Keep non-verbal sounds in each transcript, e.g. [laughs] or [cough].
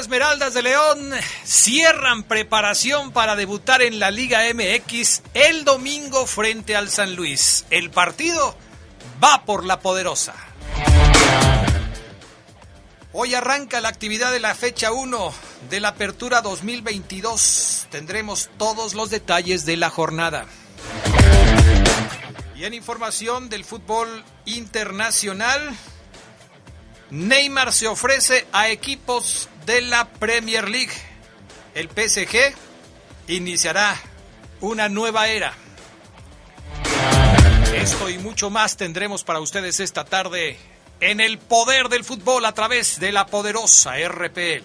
Esmeraldas de León cierran preparación para debutar en la Liga MX el domingo frente al San Luis. El partido va por la poderosa. Hoy arranca la actividad de la fecha 1 de la Apertura 2022. Tendremos todos los detalles de la jornada. Y en información del fútbol internacional, Neymar se ofrece a equipos de la Premier League. El PSG iniciará una nueva era. Esto y mucho más tendremos para ustedes esta tarde en el poder del fútbol a través de la poderosa RPL.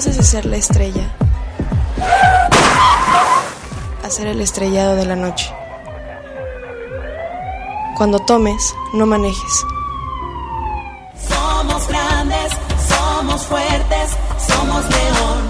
Pases de ser la estrella hacer el estrellado de la noche. Cuando tomes, no manejes. Somos grandes, somos fuertes, somos león.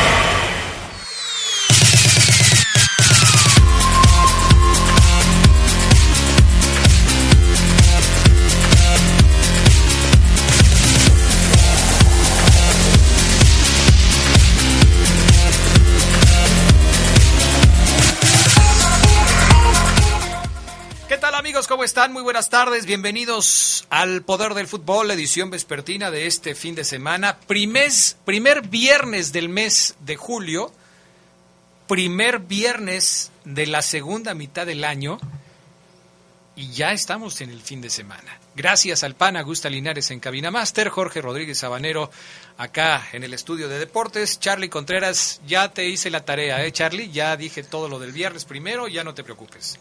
¿Cómo están? Muy buenas tardes. Bienvenidos al Poder del Fútbol, edición vespertina de este fin de semana. Primer, viernes del mes de julio, primer viernes de la segunda mitad del año y ya estamos en el fin de semana. Gracias al PAN Augusta Linares en Cabina Master, Jorge Rodríguez Sabanero acá en el estudio de deportes, Charlie Contreras, ya te hice la tarea, ¿eh, Charlie? Ya dije todo lo del viernes primero, ya no te preocupes.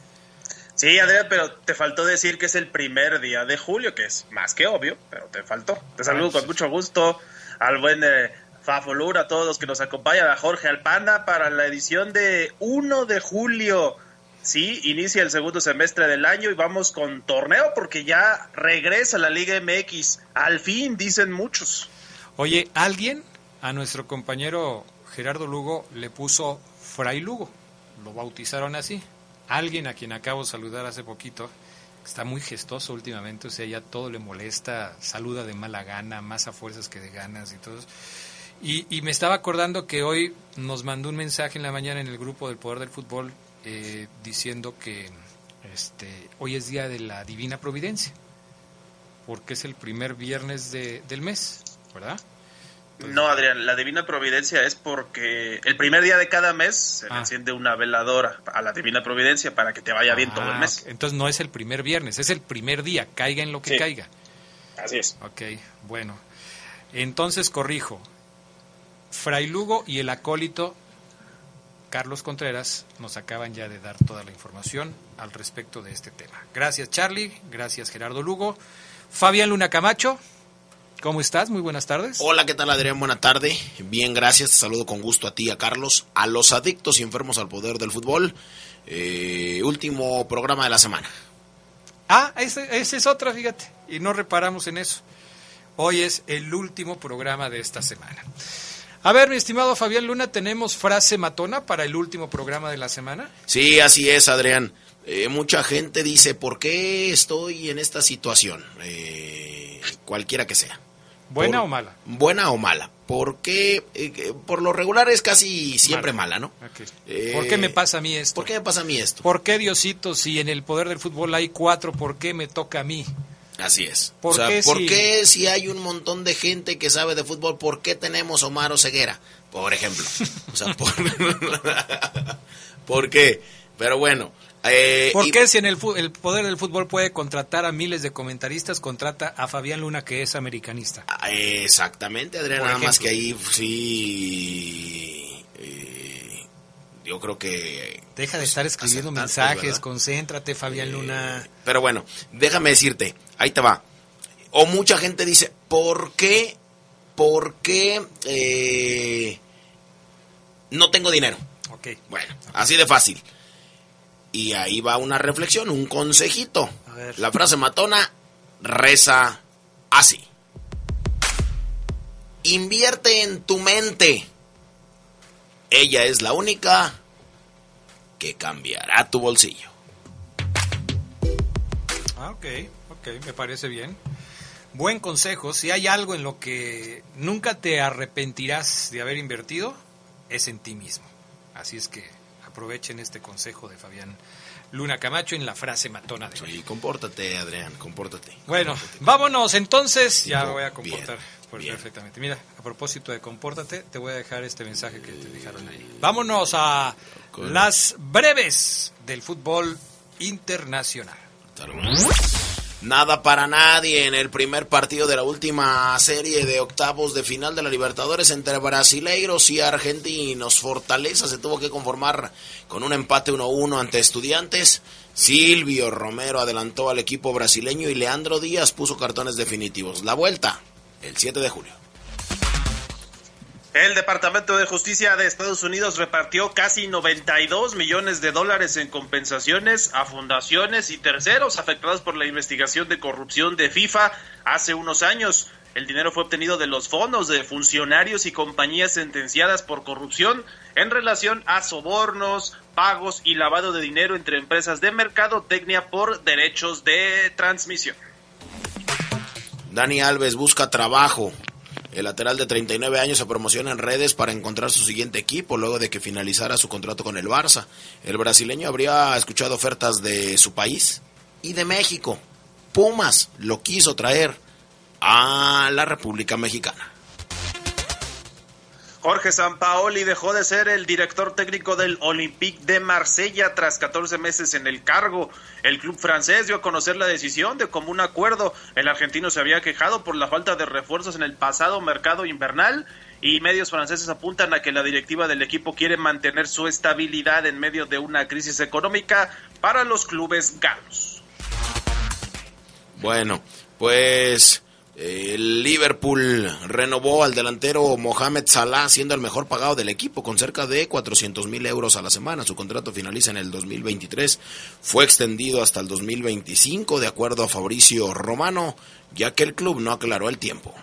Sí, Adrián, pero te faltó decir que es el primer día de julio, que es más que obvio, pero te faltó. Te saludo con mucho gusto al buen eh, Fafolur, a todos los que nos acompañan, a Jorge Alpana para la edición de 1 de julio. Sí, inicia el segundo semestre del año y vamos con torneo porque ya regresa la Liga MX. Al fin, dicen muchos. Oye, alguien a nuestro compañero Gerardo Lugo le puso Fray Lugo. Lo bautizaron así alguien a quien acabo de saludar hace poquito, está muy gestoso últimamente, o sea, ya todo le molesta, saluda de mala gana, más a fuerzas que de ganas y todo. Y, y me estaba acordando que hoy nos mandó un mensaje en la mañana en el grupo del Poder del Fútbol eh, diciendo que este, hoy es día de la Divina Providencia, porque es el primer viernes de- del mes, ¿verdad? No, Adrián, la Divina Providencia es porque el primer día de cada mes se le Ah. enciende una veladora a la Divina Providencia para que te vaya bien todo el Ah, mes. Entonces no es el primer viernes, es el primer día, caiga en lo que Sí. caiga. Así es. Ok, bueno. Entonces corrijo. Fray Lugo y el acólito Carlos Contreras nos acaban ya de dar toda la información al respecto de este tema. Gracias Charlie, gracias Gerardo Lugo. Fabián Luna Camacho, ¿cómo estás? Muy buenas tardes. Hola, ¿qué tal Adrián? Buena tarde. Bien, gracias. Te saludo con gusto a ti, a Carlos, a los adictos y enfermos al poder del fútbol. Eh, último programa de la semana. Ah, esa ese es otra, fíjate. Y no reparamos en eso. Hoy es el último programa de esta semana. A ver, mi estimado Fabián Luna, ¿tenemos frase matona para el último programa de la semana? Sí, así es, Adrián. Eh, mucha gente dice, ¿por qué estoy en esta situación? Eh, cualquiera que sea. ¿Buena Por- o mala? Buena o mala. Porque eh, por lo regular es casi siempre mala, ¿no? Eh, ¿Por qué me pasa a mí esto? ¿Por qué me pasa a mí esto? ¿Por qué, Diosito, si en el poder del fútbol hay cuatro, por qué me toca a mí? Así es. ¿Por o sea, qué ¿por si- qué si hay un montón de gente que sabe de fútbol, por qué tenemos Omar Ceguera? Por ejemplo. O sea, por... [laughs] [laughs] ¿Por qué? Pero bueno. Eh, ¿Por y- qué si en el, poder del fútbol puede contratar a miles de comentaristas, contrata a Fabián Luna, que es americanista? Ah, Exactamente, Adrián, nada más que ahí sí... eh, yo creo que... Deja de estar escribiendo mensajes, ¿verdad? concéntrate, Fabián Luna. Pero bueno, déjame decirte, ahí te va. O mucha gente dice, ¿por qué? ¿Por qué eh, no tengo dinero? Ok. Bueno, así de fácil. Y ahí va una reflexión, un consejito. A ver. La frase matona reza así. Invierte en tu mente. Ella es la única que cambiará tu bolsillo. Ah, ok, ok, me parece bien. Buen consejo, si hay algo en lo que nunca te arrepentirás de haber invertido, es en ti mismo. Así es que aprovechen este consejo de Fabián Luna Camacho en la frase matona de. Sí, compórtate, Adrián, compórtate. Bueno, vámonos entonces. Ya me voy a comportar bien. perfectamente. Mira, a propósito de compórtate, te voy a dejar este mensaje que te dejaron ahí. Vámonos a las breves del fútbol internacional. Nada para nadie en el primer partido de la última serie de octavos de final de la Libertadores entre brasileiros y argentinos. Fortaleza se tuvo que conformar con un empate 1-1 ante estudiantes. Silvio Romero adelantó al equipo brasileño y Leandro Díaz puso cartones definitivos. La vuelta, el 7 de julio. El Departamento de Justicia de Estados Unidos repartió casi 92 millones de dólares en compensaciones a fundaciones y terceros afectados por la investigación de corrupción de FIFA hace unos años. El dinero fue obtenido de los fondos de funcionarios y compañías sentenciadas por corrupción en relación a sobornos, pagos y lavado de dinero entre empresas de mercadotecnia por derechos de transmisión. Dani Alves busca trabajo. El lateral de 39 años se promociona en redes para encontrar su siguiente equipo luego de que finalizara su contrato con el Barça. El brasileño habría escuchado ofertas de su país y de México. Pumas lo quiso traer a la República Mexicana. Jorge Sampaoli dejó de ser el director técnico del Olympique de Marsella tras 14 meses en el cargo. El club francés dio a conocer la decisión de común acuerdo. El argentino se había quejado por la falta de refuerzos en el pasado mercado invernal y medios franceses apuntan a que la directiva del equipo quiere mantener su estabilidad en medio de una crisis económica para los clubes galos. Bueno, pues el Liverpool renovó al delantero Mohamed Salah siendo el mejor pagado del equipo con cerca de 400 mil euros a la semana. Su contrato finaliza en el 2023. Fue extendido hasta el 2025 de acuerdo a Fabricio Romano, ya que el club no aclaró el tiempo.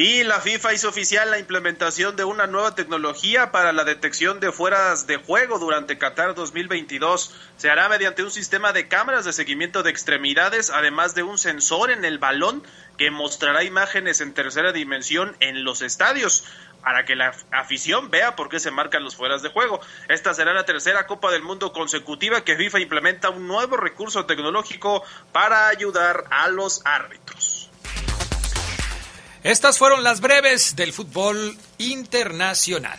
Y la FIFA hizo oficial la implementación de una nueva tecnología para la detección de fueras de juego durante Qatar 2022. Se hará mediante un sistema de cámaras de seguimiento de extremidades, además de un sensor en el balón que mostrará imágenes en tercera dimensión en los estadios para que la afición vea por qué se marcan los fueras de juego. Esta será la tercera Copa del Mundo consecutiva que FIFA implementa un nuevo recurso tecnológico para ayudar a los árbitros. Estas fueron las breves del fútbol internacional.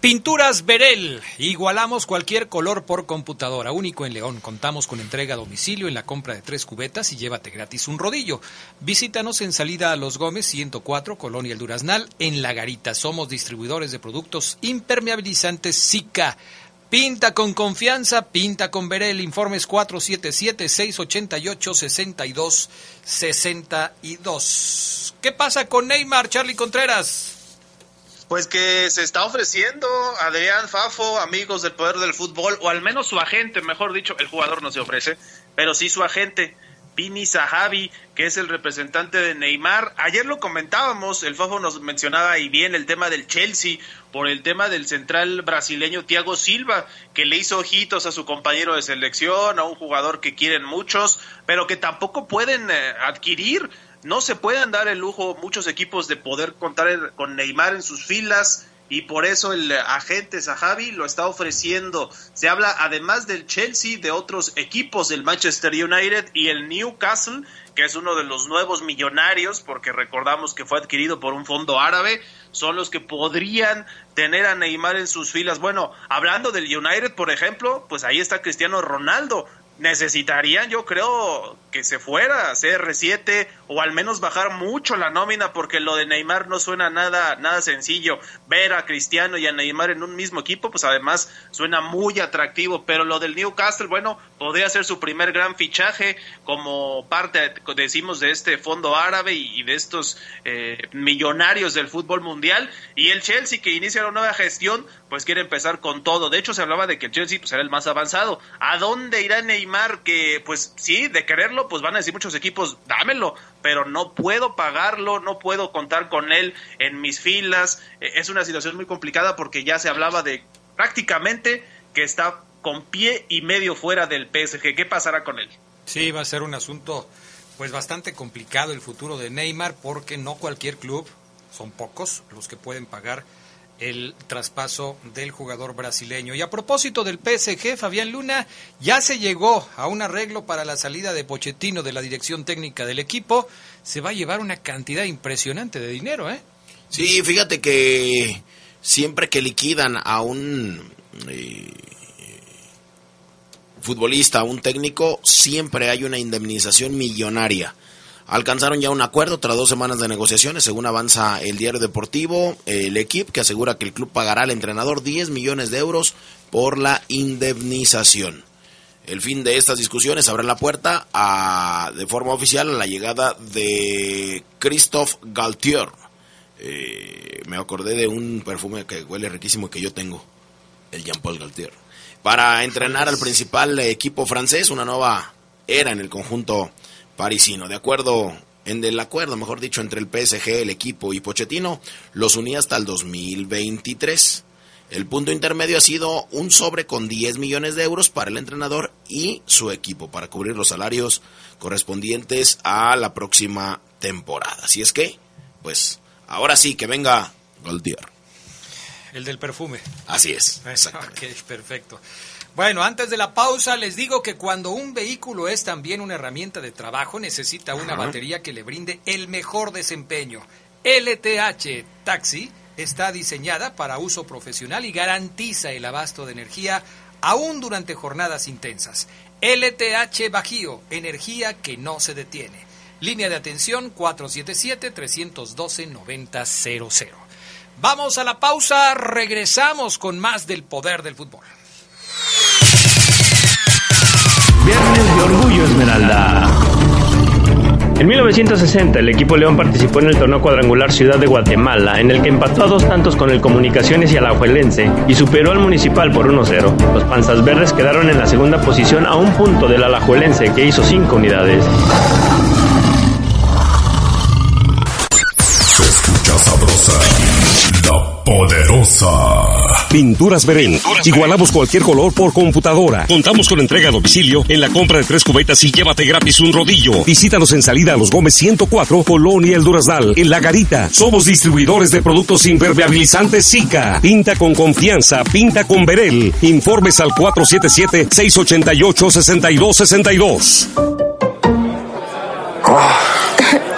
Pinturas Berel. Igualamos cualquier color por computadora. Único en León. Contamos con entrega a domicilio en la compra de tres cubetas y llévate gratis un rodillo. Visítanos en salida a Los Gómez 104, Colonia El Duraznal, en La Garita. Somos distribuidores de productos impermeabilizantes SICA. Pinta con confianza, pinta con Berel. Informes 477-688-6262. ¿Qué pasa con Neymar, Charlie Contreras? Pues que se está ofreciendo Adrián Fafo, amigos del poder del fútbol, o al menos su agente, mejor dicho, el jugador no se ofrece, pero sí su agente, Pini Zahavi, que es el representante de Neymar. Ayer lo comentábamos, el Fafo nos mencionaba y bien el tema del Chelsea, por el tema del central brasileño Thiago Silva, que le hizo ojitos a su compañero de selección, a un jugador que quieren muchos, pero que tampoco pueden eh, adquirir. No se pueden dar el lujo muchos equipos de poder contar con Neymar en sus filas y por eso el agente Zahavi lo está ofreciendo. Se habla además del Chelsea, de otros equipos del Manchester United y el Newcastle, que es uno de los nuevos millonarios, porque recordamos que fue adquirido por un fondo árabe, son los que podrían tener a Neymar en sus filas. Bueno, hablando del United, por ejemplo, pues ahí está Cristiano Ronaldo, necesitarían, yo creo, que se fuera a CR7 o al menos bajar mucho la nómina porque lo de Neymar no suena nada nada sencillo. Ver a Cristiano y a Neymar en un mismo equipo, pues además suena muy atractivo, pero lo del Newcastle, bueno, podría ser su primer gran fichaje como parte, decimos, de este fondo árabe y, de estos eh, millonarios del fútbol mundial. Y el Chelsea que inicia una nueva gestión, pues quiere empezar con todo. De hecho, se hablaba de que el Chelsea pues, era el más avanzado. ¿A dónde irá Neymar? Que pues sí, de quererlo, pues van a decir muchos equipos, dámelo, pero no puedo pagarlo, no puedo contar con él en mis filas. Eh, es una situación muy complicada porque ya se hablaba de prácticamente que está con pie y medio fuera del PSG. ¿Qué pasará con él? Sí, va a ser un asunto pues bastante complicado el futuro de Neymar porque no cualquier club, son pocos los que pueden pagar el traspaso del jugador brasileño. Y a propósito del PSG, Fabián Luna, ya se llegó a un arreglo para la salida de Pochettino de la dirección técnica del equipo. Se va a llevar una cantidad impresionante de dinero, ¿eh? Sí, fíjate que siempre que liquidan a un eh, futbolista, a un técnico, siempre hay una indemnización millonaria. Alcanzaron ya un acuerdo tras dos semanas de negociaciones, según avanza el diario deportivo, el equipo que asegura que el club pagará al entrenador 10 millones de euros por la indemnización. El fin de estas discusiones abre la puerta a, de forma oficial a la llegada de Christophe Galtier. Eh, me acordé de un perfume que huele riquísimo que yo tengo, el Jean-Paul Galtier. Para entrenar al principal equipo francés, una nueva era en el conjunto parisino. De acuerdo, en el acuerdo, mejor dicho, entre el PSG, el equipo y Pochettino, los unía hasta el 2023. El punto intermedio ha sido un sobre con 10 millones de euros para el entrenador y su equipo para cubrir los salarios correspondientes a la próxima temporada. Así es que, pues, ahora sí que venga Goldier. El del perfume. Así es. [laughs] Ok, perfecto. Bueno, antes de la pausa les digo que cuando un vehículo es también una herramienta de trabajo necesita una batería que le brinde el mejor desempeño. LTH Taxi está diseñada para uso profesional y garantiza el abasto de energía aún durante jornadas intensas. LTH Bajío, energía que no se detiene. Línea de atención 477-312-9000. Vamos a la pausa, regresamos con más del poder del fútbol. En 1960, el equipo León participó en el torneo cuadrangular Ciudad de Guatemala, en el que empató a dos tantos con el Comunicaciones y Alajuelense y superó al Municipal por 1-0. Los Panzas Verdes quedaron en la segunda posición a un punto del Alajuelense, que hizo cinco unidades. Se escucha sabrosa, la poderosa. Pinturas Verén. Igualamos cualquier color por computadora. Contamos con entrega a domicilio en la compra de tres cubetas y llévate gratis un rodillo. Visítanos en salida a los Gómez 104, Colonia El Durazdal, en La Garita. Somos distribuidores de productos impermeabilizantes Zika. Pinta con confianza, pinta con Verel. Informes al 477-688-6262.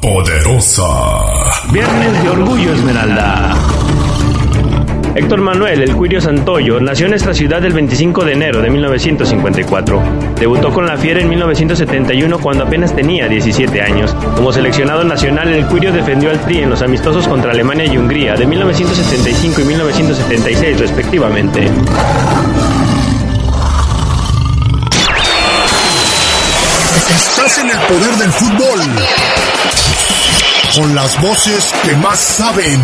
Poderosa. Viernes de Orgullo Esmeralda. Héctor Manuel El Cuirio Santoyo nació en esta ciudad el 25 de enero de 1954. Debutó con la Fiera en 1971 cuando apenas tenía 17 años. Como seleccionado nacional, El Cuirio defendió al Tri en los amistosos contra Alemania y Hungría de 1975 y 1976 respectivamente. Estás en el poder del fútbol. Con las voces que más saben.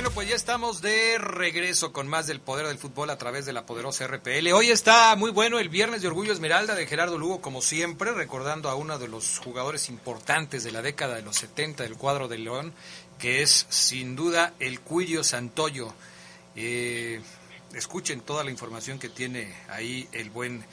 Bueno, pues ya estamos de regreso con más del poder del fútbol a través de la poderosa RPL. Hoy está muy bueno el Viernes de Orgullo Esmeralda de Gerardo Lugo, como siempre, recordando a uno de los jugadores importantes de la década de los 70 del cuadro de León, que es sin duda el Cuirio Santoyo. Eh, escuchen toda la información que tiene ahí el buen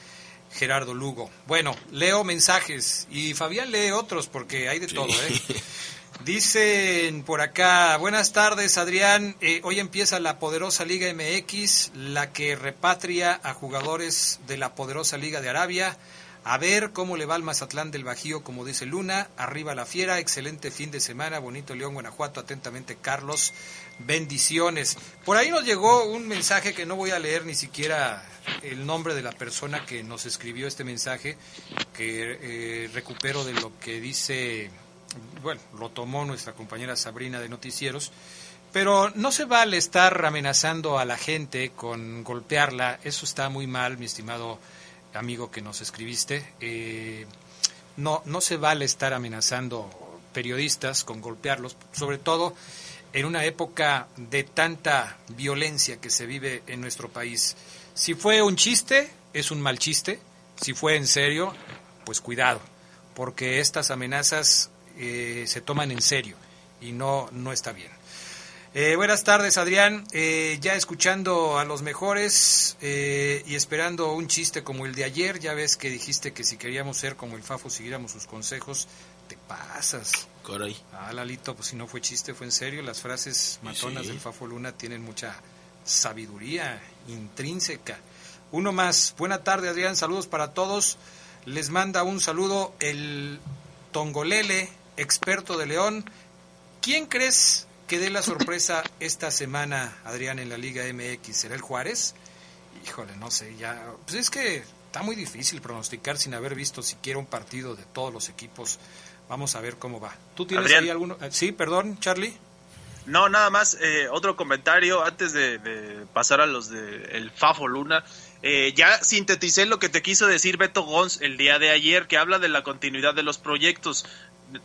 Gerardo Lugo. Bueno, leo mensajes y Fabián lee otros porque hay de todo, ¿eh? [laughs] Dicen por acá, buenas tardes Adrián, Eh, hoy empieza la poderosa Liga MX, la que repatria a jugadores de la poderosa Liga de Arabia. A ver cómo le va al Mazatlán del Bajío, como dice Luna. Arriba la fiera, excelente fin de semana, bonito León, Guanajuato. Atentamente, Carlos. Bendiciones. Por ahí nos llegó un mensaje que no voy a leer ni siquiera el nombre de la persona que nos escribió este mensaje, que eh, recupero de lo que dice bueno, lo tomó nuestra compañera Sabrina de Noticieros, pero no se vale estar amenazando a la gente con golpearla, eso está muy mal, mi estimado amigo que nos escribiste. Eh, no, no se vale estar amenazando periodistas con golpearlos, sobre todo en una época de tanta violencia que se vive en nuestro país. Si fue un chiste, es un mal chiste, si fue en serio, pues cuidado, porque estas amenazas eh, se toman en serio y no, no está bien. Eh, buenas tardes, Adrián. Eh, ya escuchando a los mejores eh, y esperando un chiste como el de ayer. Ya ves que dijiste que si queríamos ser como el Fafo, siguiéramos sus consejos. Te pasas. Caray. Ah, Lalito, pues si no fue chiste, fue en serio. Las frases matonas Sí. del Fafo Luna tienen mucha sabiduría intrínseca. Uno más. Buena tarde, Adrián. Saludos para todos. Les manda un saludo el Tongolele, experto de León. ¿Quién crees que dé la sorpresa [laughs] esta semana, Adrián, en la Liga MX? ¿Será el Juárez? Híjole, no sé, ya. Pues es que está muy difícil pronosticar sin haber visto siquiera un partido de todos los equipos. Vamos a ver cómo va. ¿Tú tienes Adrián. ahí alguno? eh, Sí, perdón, Charlie. No, nada más, eh, otro comentario antes de, de pasar a los de el Fafo Luna. Eh, ya sinteticé lo que te quiso decir Beto Gons el día de ayer, que habla de la continuidad de los proyectos.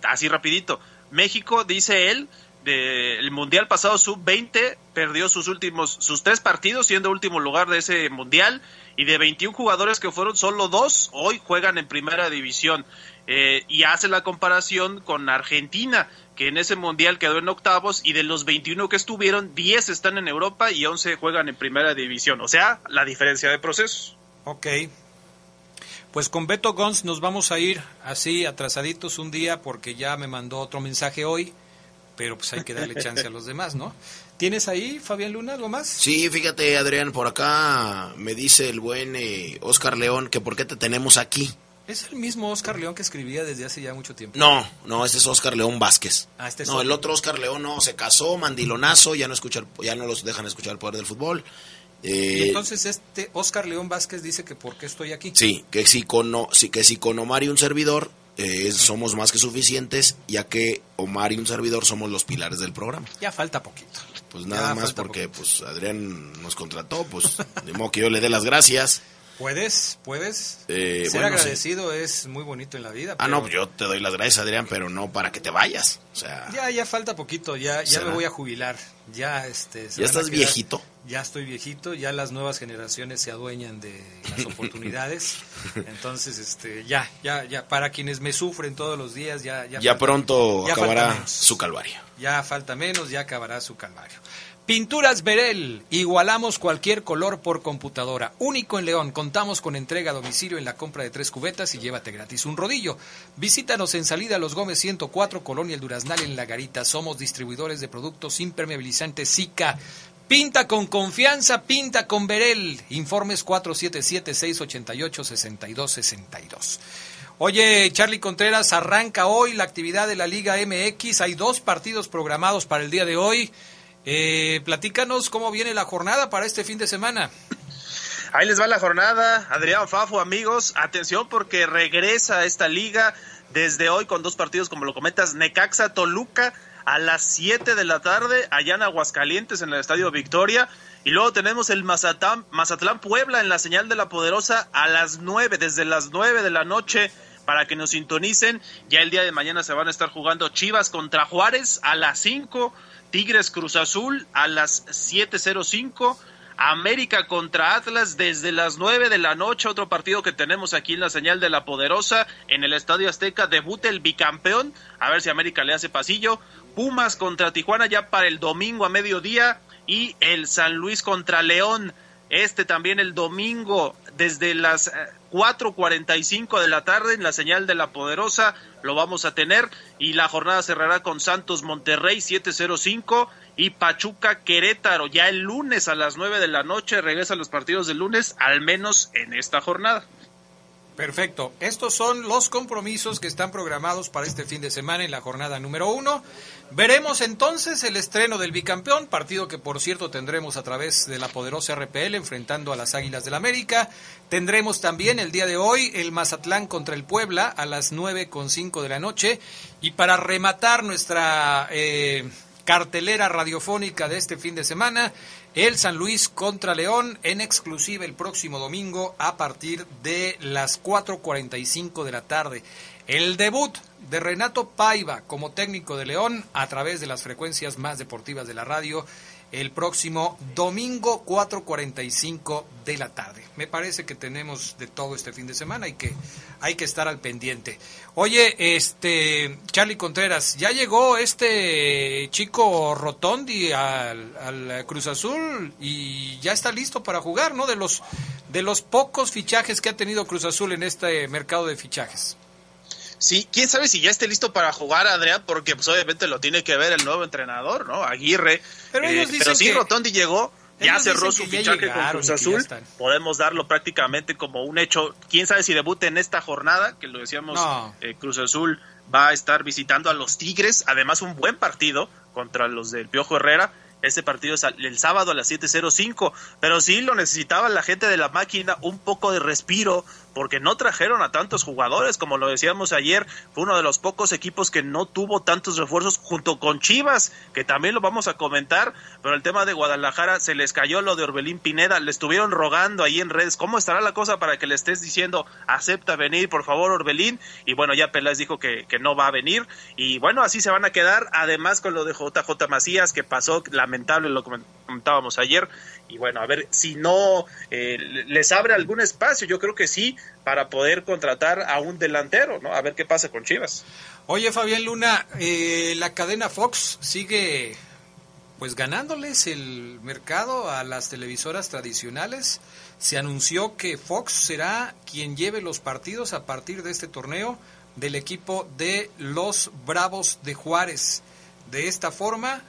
Así rapidito. México, dice él, de- el Mundial pasado sub-20 perdió sus últimos, sus tres partidos, siendo último lugar de ese Mundial. Y de 21 jugadores que fueron, solo dos hoy juegan en primera división. eh, y hace la comparación con Argentina, que en ese mundial quedó en octavos y de los 21 que estuvieron, 10 están en Europa y 11 juegan en primera división. O sea, la diferencia de procesos. Ok. Pues con Beto Gons nos vamos a ir así atrasaditos un día porque ya me mandó otro mensaje hoy, pero pues hay que darle chance a los demás, ¿no? ¿Tienes ahí, Fabián Luna, algo más? Sí, fíjate, Adrián, por acá me dice el buen eh, Oscar León que por qué te tenemos aquí. ¿Es el mismo Oscar León que escribía desde hace ya mucho tiempo? No, no, este es Oscar León Vázquez. Ah, este es no, el otro Oscar León no, se casó, mandilonazo, ya no escucha, el- ya no los dejan escuchar el poder del fútbol. Eh, Y entonces este Oscar León Vázquez dice que por qué estoy aquí. Sí, que si con, o- sí, que si con Omar y un servidor eh, somos más que suficientes, ya que Omar y un servidor somos los pilares del programa. Ya falta poquito. Pues Ya nada más porque pues Adrián nos contrató, pues [laughs] de modo que yo le dé las gracias. Puedes, puedes. Eh, Ser bueno, sí. agradecido es muy bonito en la vida. Ah, pero no, yo te doy las gracias, Adrián, pero no para que te vayas. O sea, Ya, ya falta poquito, ya, ya ¿Será? me voy a jubilar. Ya, este. ¿Ya estás viejito? Ya estoy viejito, ya las nuevas generaciones se adueñan de las [laughs] oportunidades. Entonces, este, ya, ya, ya, para quienes me sufren todos los días, ya, ya. ya pronto acabará su calvario. Ya falta menos, ya acabará su calvario. Pinturas Verel, igualamos cualquier color por computadora. Único en León, contamos con entrega a domicilio en la compra de tres cubetas y llévate gratis un rodillo. Visítanos en Salida Los Gómez 104, Colonia El Duraznal en La Garita. Somos distribuidores de productos impermeabilizantes Zika. Pinta con confianza, pinta con Verel. Informes 477-688-6262. Oye, Charlie Contreras, arranca hoy la actividad de la Liga MX. Hay dos partidos programados para el día de hoy. Eh, platícanos cómo viene la jornada para este fin de semana. Ahí les va la jornada, Adrián Fafo, amigos, atención porque regresa a esta liga desde hoy con dos partidos, como lo comentas, Necaxa Toluca a las 7 de la tarde, allá en Aguascalientes, en el Estadio Victoria. Y luego tenemos el Mazatlán, Mazatlán Puebla en la señal de la Poderosa a las 9, desde las 9 de la noche, para que nos sintonicen. Ya el día de mañana se van a estar jugando Chivas contra Juárez a las 5, Tigres Cruz Azul a las 7.05. América contra Atlas desde las 9 de la noche, otro partido que tenemos aquí en la señal de la Poderosa, en el Estadio Azteca, debuta el bicampeón, a ver si América le hace pasillo, Pumas contra Tijuana ya para el domingo a mediodía. Y el San Luis contra León, este también el domingo desde las eh, 4.45 de la tarde en la señal de la Poderosa lo vamos a tener y la jornada cerrará con Santos Monterrey 705 y Pachuca Querétaro ya el lunes a las 9 de la noche regresan los partidos del lunes al menos en esta jornada. Perfecto. Estos son los compromisos que están programados para este fin de semana en la jornada número uno. Veremos entonces el estreno del bicampeón, partido que por cierto tendremos a través de la poderosa RPL enfrentando a las Águilas del América. Tendremos también el día de hoy el Mazatlán contra el Puebla a las nueve con cinco de la noche. Y para rematar nuestra eh, cartelera radiofónica de este fin de semana, el San Luis contra León en exclusiva el próximo domingo a partir de las 4.45 de la tarde. El debut de Renato Paiva como técnico de León a través de las frecuencias más deportivas de la radio el próximo domingo 4.45 de la tarde. Me parece que tenemos de todo este fin de semana y que hay que estar al pendiente. Oye, este Charlie Contreras, ya llegó este chico Rotondi al, al Cruz Azul y ya está listo para jugar, ¿no? De los de los pocos fichajes que ha tenido Cruz Azul en este mercado de fichajes. Sí, quién sabe si ya esté listo para jugar, Adrián, porque pues obviamente lo tiene que ver el nuevo entrenador, ¿no? Aguirre. Pero ellos Eh, dicen pero sí, que- Rotondi llegó, ya ellos cerró su fichaje con Cruz Azul. Podemos darlo prácticamente como un hecho. Quién sabe si debute en esta jornada, que lo decíamos, No. eh, Cruz Azul va a estar visitando a los Tigres, además un buen partido contra los del Piojo Herrera. Este partido es el sábado a las 7.05, pero sí lo necesitaba la gente de la máquina un poco de respiro porque no trajeron a tantos jugadores, como lo decíamos ayer, fue uno de los pocos equipos que no tuvo tantos refuerzos junto con Chivas, que también lo vamos a comentar, pero el tema de Guadalajara se les cayó lo de Orbelín Pineda, le estuvieron rogando ahí en redes, ¿cómo estará la cosa para que le estés diciendo, acepta venir, por favor, Orbelín? Y bueno, ya Peláez dijo que, que no va a venir, y bueno, así se van a quedar, además con lo de JJ Macías, que pasó lamentable, lo comentábamos ayer, y bueno, a ver si no eh, les abre algún espacio, yo creo que sí, para poder contratar a un delantero, ¿no? A ver qué pasa con Chivas. Oye, Fabián Luna, eh, la cadena Fox sigue pues ganándoles el mercado a las televisoras tradicionales. Se anunció que Fox será quien lleve los partidos a partir de este torneo del equipo de los Bravos de Juárez. De esta forma,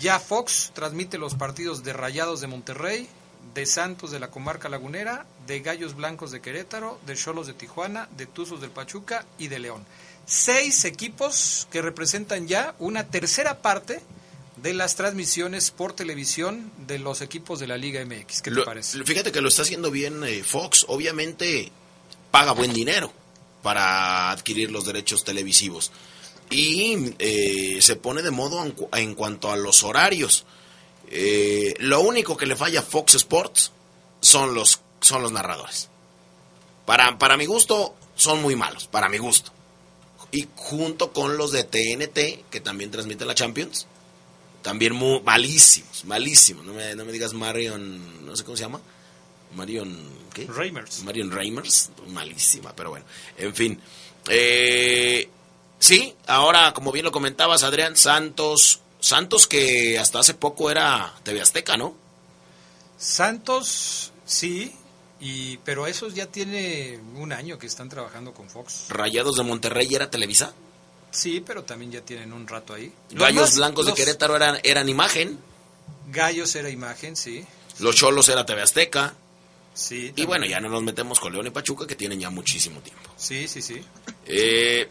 ya Fox transmite los partidos de Rayados de Monterrey, de Santos de la Comarca Lagunera, de Gallos Blancos de Querétaro, de Cholos de Tijuana, de Tuzos del Pachuca y de León. Seis equipos que representan ya una tercera parte de las transmisiones por televisión de los equipos de la Liga MX. ¿Qué te Lo- parece? Fíjate que lo está haciendo bien eh, Fox. Obviamente paga buen dinero para adquirir los derechos televisivos. Y eh, se pone de modo en, cu- en cuanto a los horarios. Eh, lo único que le falla a Fox Sports son los, son los narradores. Para, para mi gusto, son muy malos, para mi gusto. Y junto con los de TNT, que también transmiten la Champions, también muy malísimos, malísimos. No me, no me digas Marion, no sé cómo se llama. Marion, ¿qué? Reimers. Marion Reimers, malísima, pero bueno. En fin. Eh, sí, ahora, como bien lo comentabas, Adrián Santos. Santos que hasta hace poco era TV Azteca, ¿no? Santos, sí, y pero esos ya tiene un año que están trabajando con Fox. Rayados de Monterrey era Televisa. Sí, pero también ya tienen un rato ahí. Los Gallos más- Blancos de Querétaro eran, eran imagen. Gallos era imagen, sí. Los Cholos era TV Azteca. Sí. Y bueno, ya no nos metemos con León y Pachuca, que tienen ya muchísimo tiempo. Sí, sí, sí. Eh,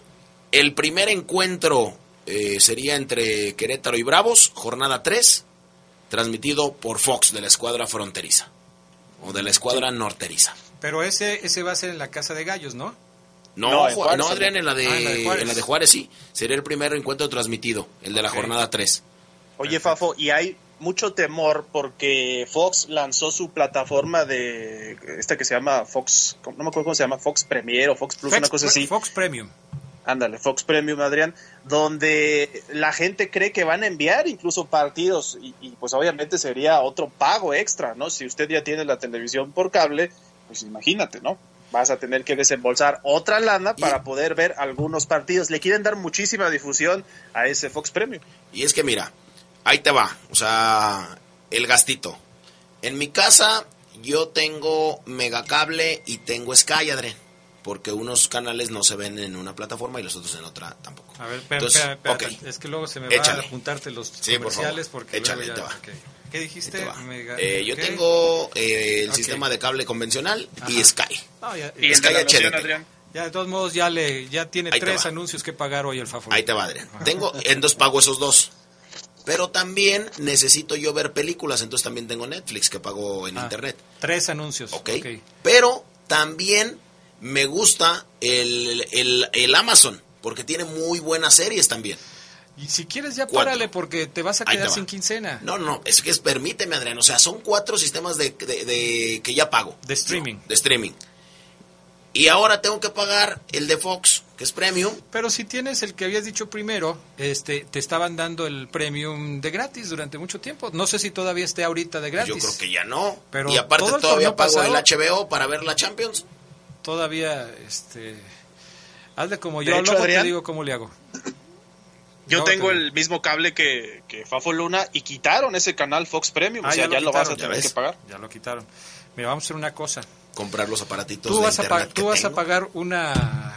el primer encuentro eh, sería entre Querétaro y Bravos, jornada 3, transmitido por Fox de la escuadra fronteriza. O de la escuadra norteriza. Pero ese ese va a ser en la casa de Gallos, ¿no? No, No, en Ju- Juárez, no, Adrián, en la, de, Ah, en la de Juárez. en la de Juárez sí. Sería el primer encuentro transmitido, el de la jornada 3. Oye, Fafo, y hay mucho temor porque Fox lanzó su plataforma de esta que se llama Fox, no me acuerdo cómo se llama, Fox Premier o Fox Plus, Fox, una cosa así. Fox Premium. Ándale, Fox Premium, Adrián, donde la gente cree que van a enviar incluso partidos y, y, pues obviamente sería otro pago extra, ¿no? Si usted ya tiene la televisión por cable, pues imagínate, ¿no? Vas a tener que desembolsar otra lana para poder ver algunos partidos. Le quieren dar muchísima difusión a ese Fox Premium. Y es que mira, ahí te va, o sea, el gastito. En mi casa yo tengo Megacable y tengo Sky, Adrián, porque unos canales no se ven en una plataforma y los otros en otra tampoco. A ver, espera, Entonces. Es que luego se me Échale. va a juntarte los Sí, por comerciales favor. porque Échale, luego te va. ¿Qué dijiste? Mega- Eh, yo tengo eh, el sistema de cable convencional y Ajá. Sky. No, ya, Y Sky HD. ya, de todos modos ya le ya tiene Ahí tres anuncios que pagar hoy el favor. Ahí te va, Adrián. Tengo, entonces pago esos dos. Pero también necesito yo ver películas, entonces también tengo Netflix que pago en Ah, internet. Tres anuncios. ¿ok? ok. Pero también me gusta el, el, el Amazon, porque tiene muy buenas series también. Y si quieres ya Cuatro. párale porque te vas a quedar sin quincena. No, no, es que es, permíteme, Adrián, o sea, son cuatro sistemas de, de- de- que ya pago. De streaming. De streaming. Y ahora tengo que pagar el de Fox, que es premium. Pero si tienes el que habías dicho primero, este, te estaban dando el premium de gratis durante mucho tiempo. No sé si todavía esté ahorita de gratis. Yo creo que ya no. Pero y aparte todavía pago pasado- el HBO para ver la Champions. Todavía, este, hazle como yo, hecho, luego Adrián, te digo cómo le hago. [clears throat] Yo No, tengo te- el mismo cable que, que Fafo Luna y quitaron ese canal Fox Premium, Ah, o sea, ya, lo, vas a tener que pagar. Ya lo quitaron. Mira, vamos a hacer una cosa. Comprar los aparatitos Tú de vas, a, tú pagar una,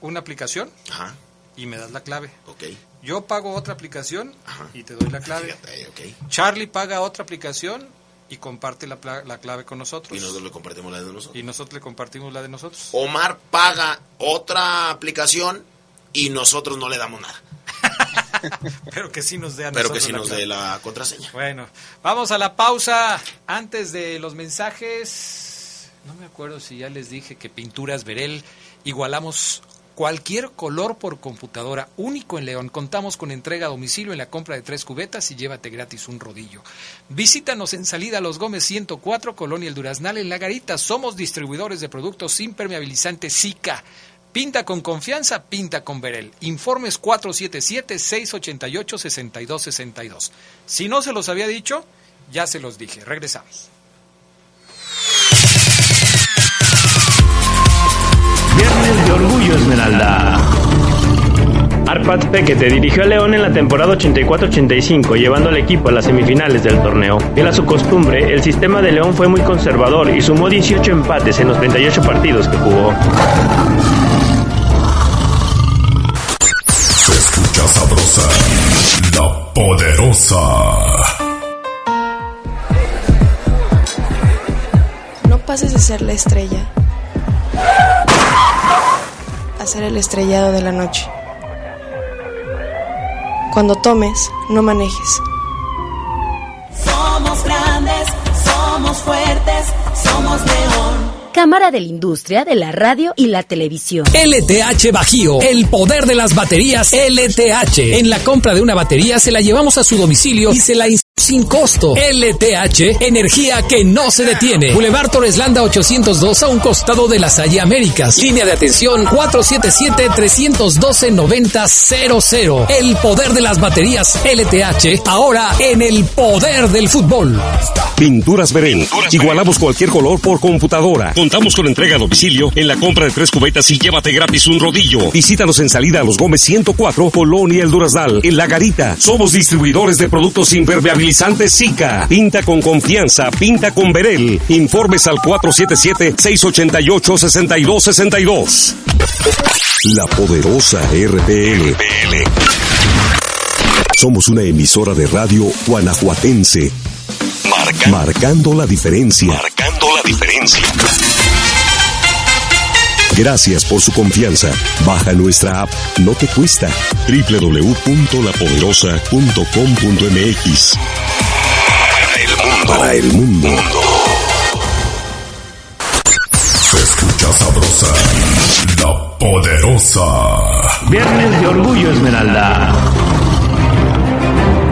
una aplicación Ajá, y me das la clave. ok. Yo pago otra aplicación Ajá. y te doy la clave. Fíjate, ok. Charlie paga otra aplicación y comparte la, clave con nosotros. Y nosotros le compartimos la de nosotros. Y nosotros le compartimos la de nosotros. Omar paga otra aplicación y nosotros no le damos nada. [laughs] Pero que sí nos dé a Pero que sí nos dé la contraseña. Bueno, vamos a la pausa. Antes de los mensajes, no me acuerdo si ya les dije que Pinturas Verel igualamos cualquier color por computadora, único en León. Contamos con entrega a domicilio en la compra de tres cubetas y llévate gratis un rodillo. Visítanos en Salida Los Gómez 104, Colonia El Duraznal, en La Garita. Somos distribuidores de productos impermeabilizantes Zika. Pinta con confianza, pinta con Verel. Informes 477-688-6262. Si no se los había dicho, Ya se los dije. Regresamos. Esmeralda. Arpad Pequete dirigió a León en la temporada 84-85, llevando al equipo a las semifinales del torneo. Fiel a su costumbre, el sistema de León fue muy conservador y sumó 18 empates en los 38 partidos que jugó. Se escucha sabrosa, la poderosa. No pases de ser la estrella a ser el estrellado de la noche. Cuando tomes, no manejes. Somos grandes, somos fuertes, somos león. Cámara de la Industria de la Radio y la Televisión. LTH Bajío, el poder de las baterías LTH. En la compra de una batería se la llevamos a su domicilio y se la instalamos sin costo. LTH, energía que no se detiene. Boulevard Torres Landa 802 a un costado de la Salle Américas. Línea de atención 477-312-9000. El poder de las baterías LTH, ahora en el poder del fútbol. Pinturas Berén. Igualamos cualquier color por computadora. Contamos con entrega a domicilio en la compra de tres cubetas y llévate gratis un rodillo. Visítanos en salida a los Gómez 104, Colonia El Durazdal, en La Garita. Somos distribuidores de productos impermeabilizantes Zika. Pinta con confianza, pinta con Berel. Informes al 477-688-6262. La poderosa RPL. Somos una emisora de radio guanajuatense. Marcando la diferencia. Marcando la diferencia. Gracias por su confianza. Baja nuestra app, no te cuesta. www.lapoderosa.com.mx. Para el mundo. Se escucha sabrosa, la poderosa. Viernes de Orgullo Esmeralda.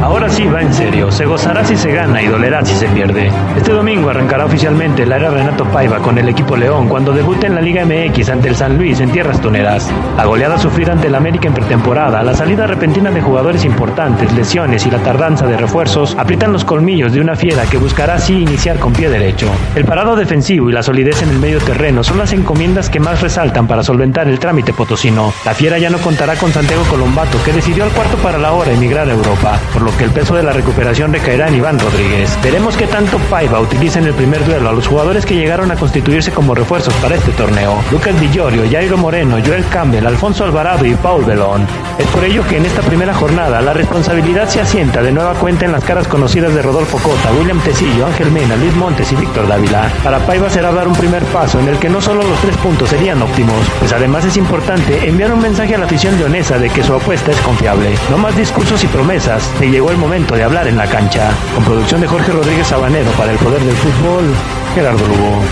Ahora sí va en serio, se gozará si se gana y dolerá si se pierde. Este domingo arrancará oficialmente la era Renato Paiva con el equipo León cuando debute en la Liga MX ante el San Luis en tierras toneras. La goleada sufrida ante el América en pretemporada, la salida repentina de jugadores importantes, lesiones y la tardanza de refuerzos aprietan los colmillos de una fiera que buscará así iniciar con pie derecho. El parado defensivo y la solidez en el medio terreno son las encomiendas que más resaltan para solventar el trámite potosino. La fiera ya no contará con Santiago Colombato que decidió al cuarto para la hora emigrar a Europa, por lo que el peso de la recuperación recaerá en Iván Rodríguez. Veremos qué tanto Paiva utiliza en el primer duelo a los jugadores que llegaron a constituirse como refuerzos para este torneo. Lucas Di Llorio, Jairo Moreno, Joel Campbell, Alfonso Alvarado y Paul Belón. Es por ello que en esta primera jornada la responsabilidad se asienta de nueva cuenta en las caras conocidas de Rodolfo Cota, William Tecillo, Ángel Mena, Luis Montes y Víctor Dávila. Para Paiva será dar un primer paso en el que no solo los tres puntos serían óptimos, pues además es importante enviar un mensaje a la afición leonesa de que su apuesta es confiable. No más discursos y promesas, se llegó el momento de hablar en la cancha. Con producción de Jorge Rodríguez Sabanero para el Poder del Fútbol, Gerardo Lugo.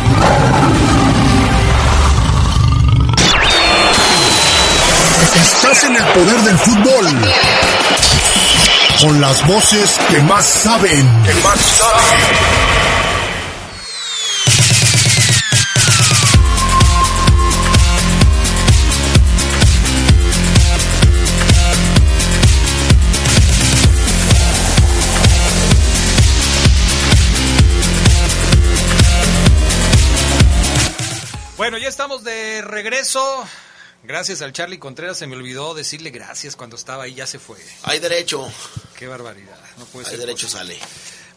Estás en el poder del fútbol. Con las voces. Que más saben. Estamos de regreso. Gracias al Charlie Contreras se me olvidó decirle gracias cuando estaba ahí, ya se fue. Hay derecho. Qué barbaridad. No puede Hay ser derecho posible. sale.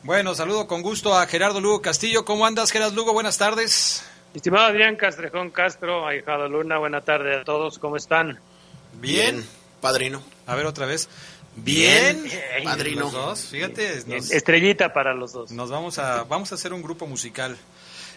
Bueno, saludo con gusto a Gerardo Lugo Castillo. ¿Cómo andas, Gerardo Lugo? Buenas tardes. Estimado Adrián Castrejón Castro, ahijado Luna, buena tarde a todos, ¿cómo están? Bien. Padrino. A ver otra vez. Bien, Bien. padrino. Los dos, fíjate. nos- Estrellita para los dos. Nos vamos a vamos a hacer un grupo musical.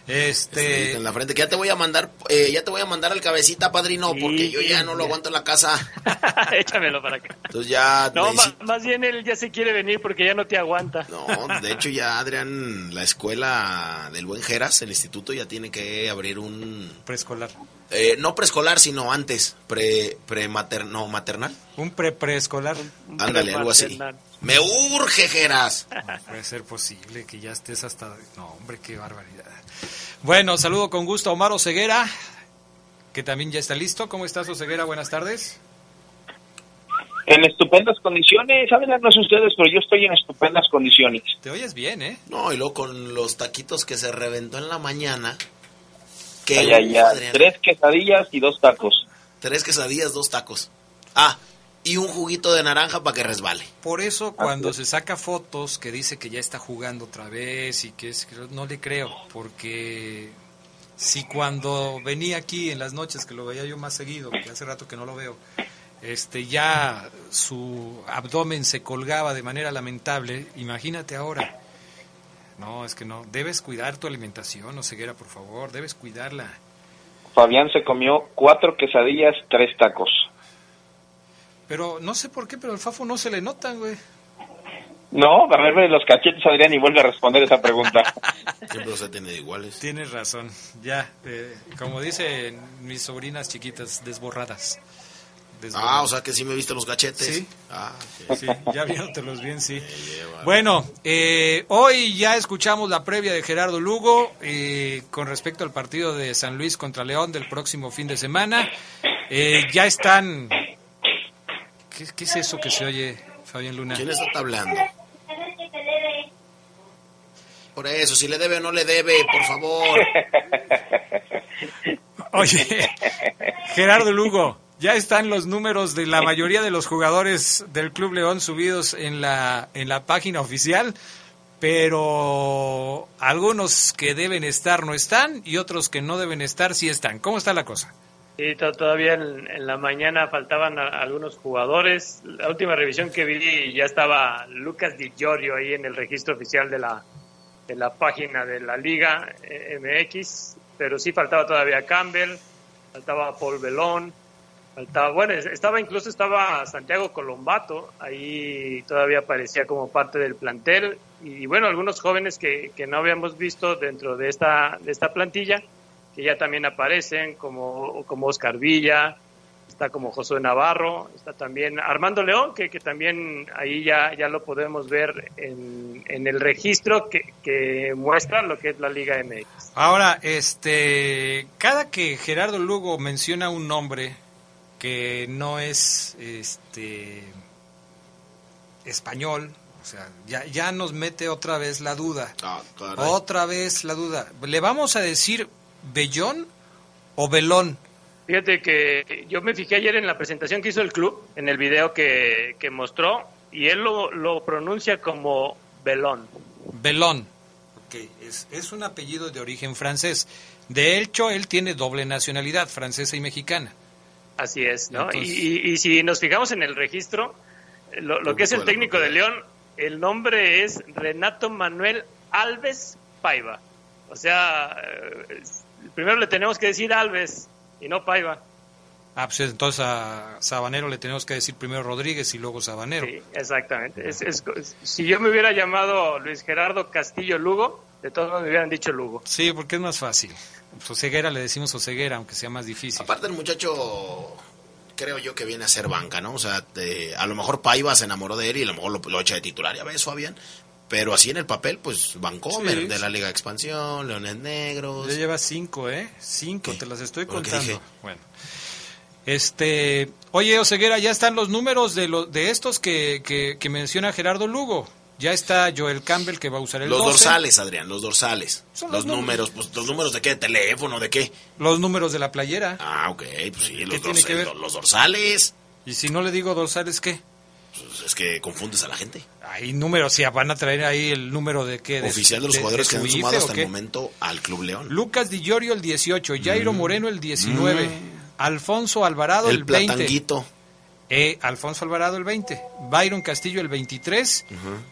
Este En la frente, que ya te voy a mandar, eh, ya te voy a mandar al cabecita, padrino, porque yo ya no lo aguanto en la casa. [laughs] Échamelo para acá. Entonces ya, No, ma- más bien él ya se quiere venir porque ya no te aguanta. no, de hecho ya Adrián, la escuela del buen Geras, el instituto ya tiene que abrir un preescolar. eh, no preescolar, sino antes, pre, pre no, maternal. Un pre preescolar. Ándale, algo así. Me urge, Geras. No puede ser posible que ya estés hasta No, hombre, qué barbaridad. Bueno, saludo con gusto a Omar Oseguera, que también ya está listo. ¿Cómo estás, Oseguera? Buenas tardes. En estupendas condiciones, saben no sé ustedes, pero yo estoy en estupendas condiciones. Te oyes bien, ¿eh? No, y luego con los taquitos que se reventó en la mañana. Que Ay, ay, ay. Tres quesadillas y dos tacos. Tres quesadillas, dos tacos. Ah, y un juguito de naranja para que resbale. Por eso cuando se saca fotos que dice que ya está jugando otra vez y que es no le creo, porque si cuando venía aquí en las noches que lo veía yo más seguido, que hace rato que no lo veo, este ya su abdomen se colgaba de manera lamentable, imagínate ahora. No, es que no, debes cuidar tu alimentación, no ceguera, por favor, debes cuidarla. Fabián se comió cuatro quesadillas, tres tacos. Pero no sé por qué, pero el Fafo no se le notan, güey. No, a verme los cachetes, Adrián, y vuelve a responder esa pregunta. [laughs] Siempre los ha tenido iguales. Tienes razón, ya, eh, como dicen mis sobrinas chiquitas, desborradas. Ah, o sea que sí me viste los cachetes. Sí. Ah, sí, ya viéndotelos bien, sí. [laughs] Bueno, eh, hoy ya escuchamos la previa de Gerardo Lugo eh, con respecto al partido de San Luis contra León del próximo fin de semana. Eh, ya están... ¿Qué, ¿Qué, es eso que se oye, Fabián Luna? ¿Quién está hablando? Por eso, si le debe o no le debe, por favor. [laughs] Oye, Gerardo Lugo. Ya están los números de la mayoría de los jugadores del Club León subidos en la, en la página oficial, pero algunos que deben estar no están y otros que no deben estar sí están. ¿Cómo está la cosa? Sí, todavía en, la mañana faltaban algunos jugadores. La última revisión que vi ya estaba Lucas Di Giorgio ahí en el registro oficial de la, de la página de la Liga eh, MX, pero sí faltaba todavía Campbell, faltaba Paul Belón Faltaba, bueno, estaba incluso estaba Santiago Colombato, ahí todavía aparecía como parte del plantel y bueno, algunos jóvenes que, que no habíamos visto dentro de esta, de esta plantilla, que ya también aparecen, como, como Oscar Villa, está como Josué Navarro, está también Armando León, que, que también ahí ya, ya lo podemos ver en, en el registro que, que muestra lo que es la Liga MX. Ahora, este, cada que Gerardo Lugo menciona un nombre, que no es este español, o sea, ya, ya nos mete otra vez la duda. Ah, otra vez la duda. ¿Le vamos a decir Bellón o Belón? Fíjate que yo me fijé ayer en la presentación que hizo el club, en el video que, que mostró, y él lo, lo pronuncia como Belón. Belón. Ok, es, es un apellido de origen francés. De hecho, él tiene doble nacionalidad, francesa y mexicana. Así es, ¿no? y, y, si nos fijamos en el registro, lo, lo que es el técnico de León, el nombre es Renato Manuel Alves Paiva. O sea, eh, primero le tenemos que decir Alves y no Paiva. Ah, pues entonces a Sabanero le tenemos que decir primero Rodríguez y luego Sabanero. Sí, exactamente. Es, es, si yo me hubiera llamado Luis Gerardo Castillo Lugo, de todos modos me hubieran dicho Lugo. Sí, porque es más fácil. Oseguera le decimos Oseguera, aunque sea más difícil. Aparte el muchacho, creo yo que viene a ser banca, ¿no? O sea, a lo mejor Paiva se enamoró de él y a lo mejor lo, lo echa de titular, ya ves, Fabián. Pero así en el papel, pues Vancomer Sí. de la Liga de Expansión, Leones Negros. Ya lleva cinco, ¿eh? Cinco, te las estoy contando. Bueno. Este, oye, Oseguera, ya están los números de, los de estos que, que, que menciona Gerardo Lugo. Ya está Joel Campbell que va a usar el Los 12. dorsales, Adrián, los dorsales. Son los, los números, pues los números de qué, de teléfono, de qué. Los números de la playera. Ah, ok, pues sí, los- los dorsales. Y si no le digo dorsales, ¿qué? Pues es que confundes a la gente. Hay números, sí, van a traer ahí el número de qué. De, Oficial de los de- jugadores de que han sumado ¿o hasta el momento al Club León. Lucas Di Llorio el 18, Jairo Moreno el 19, Alfonso Alvarado el, El 20. platanguito. Eh, Alfonso Alvarado el 20, Byron Castillo el 23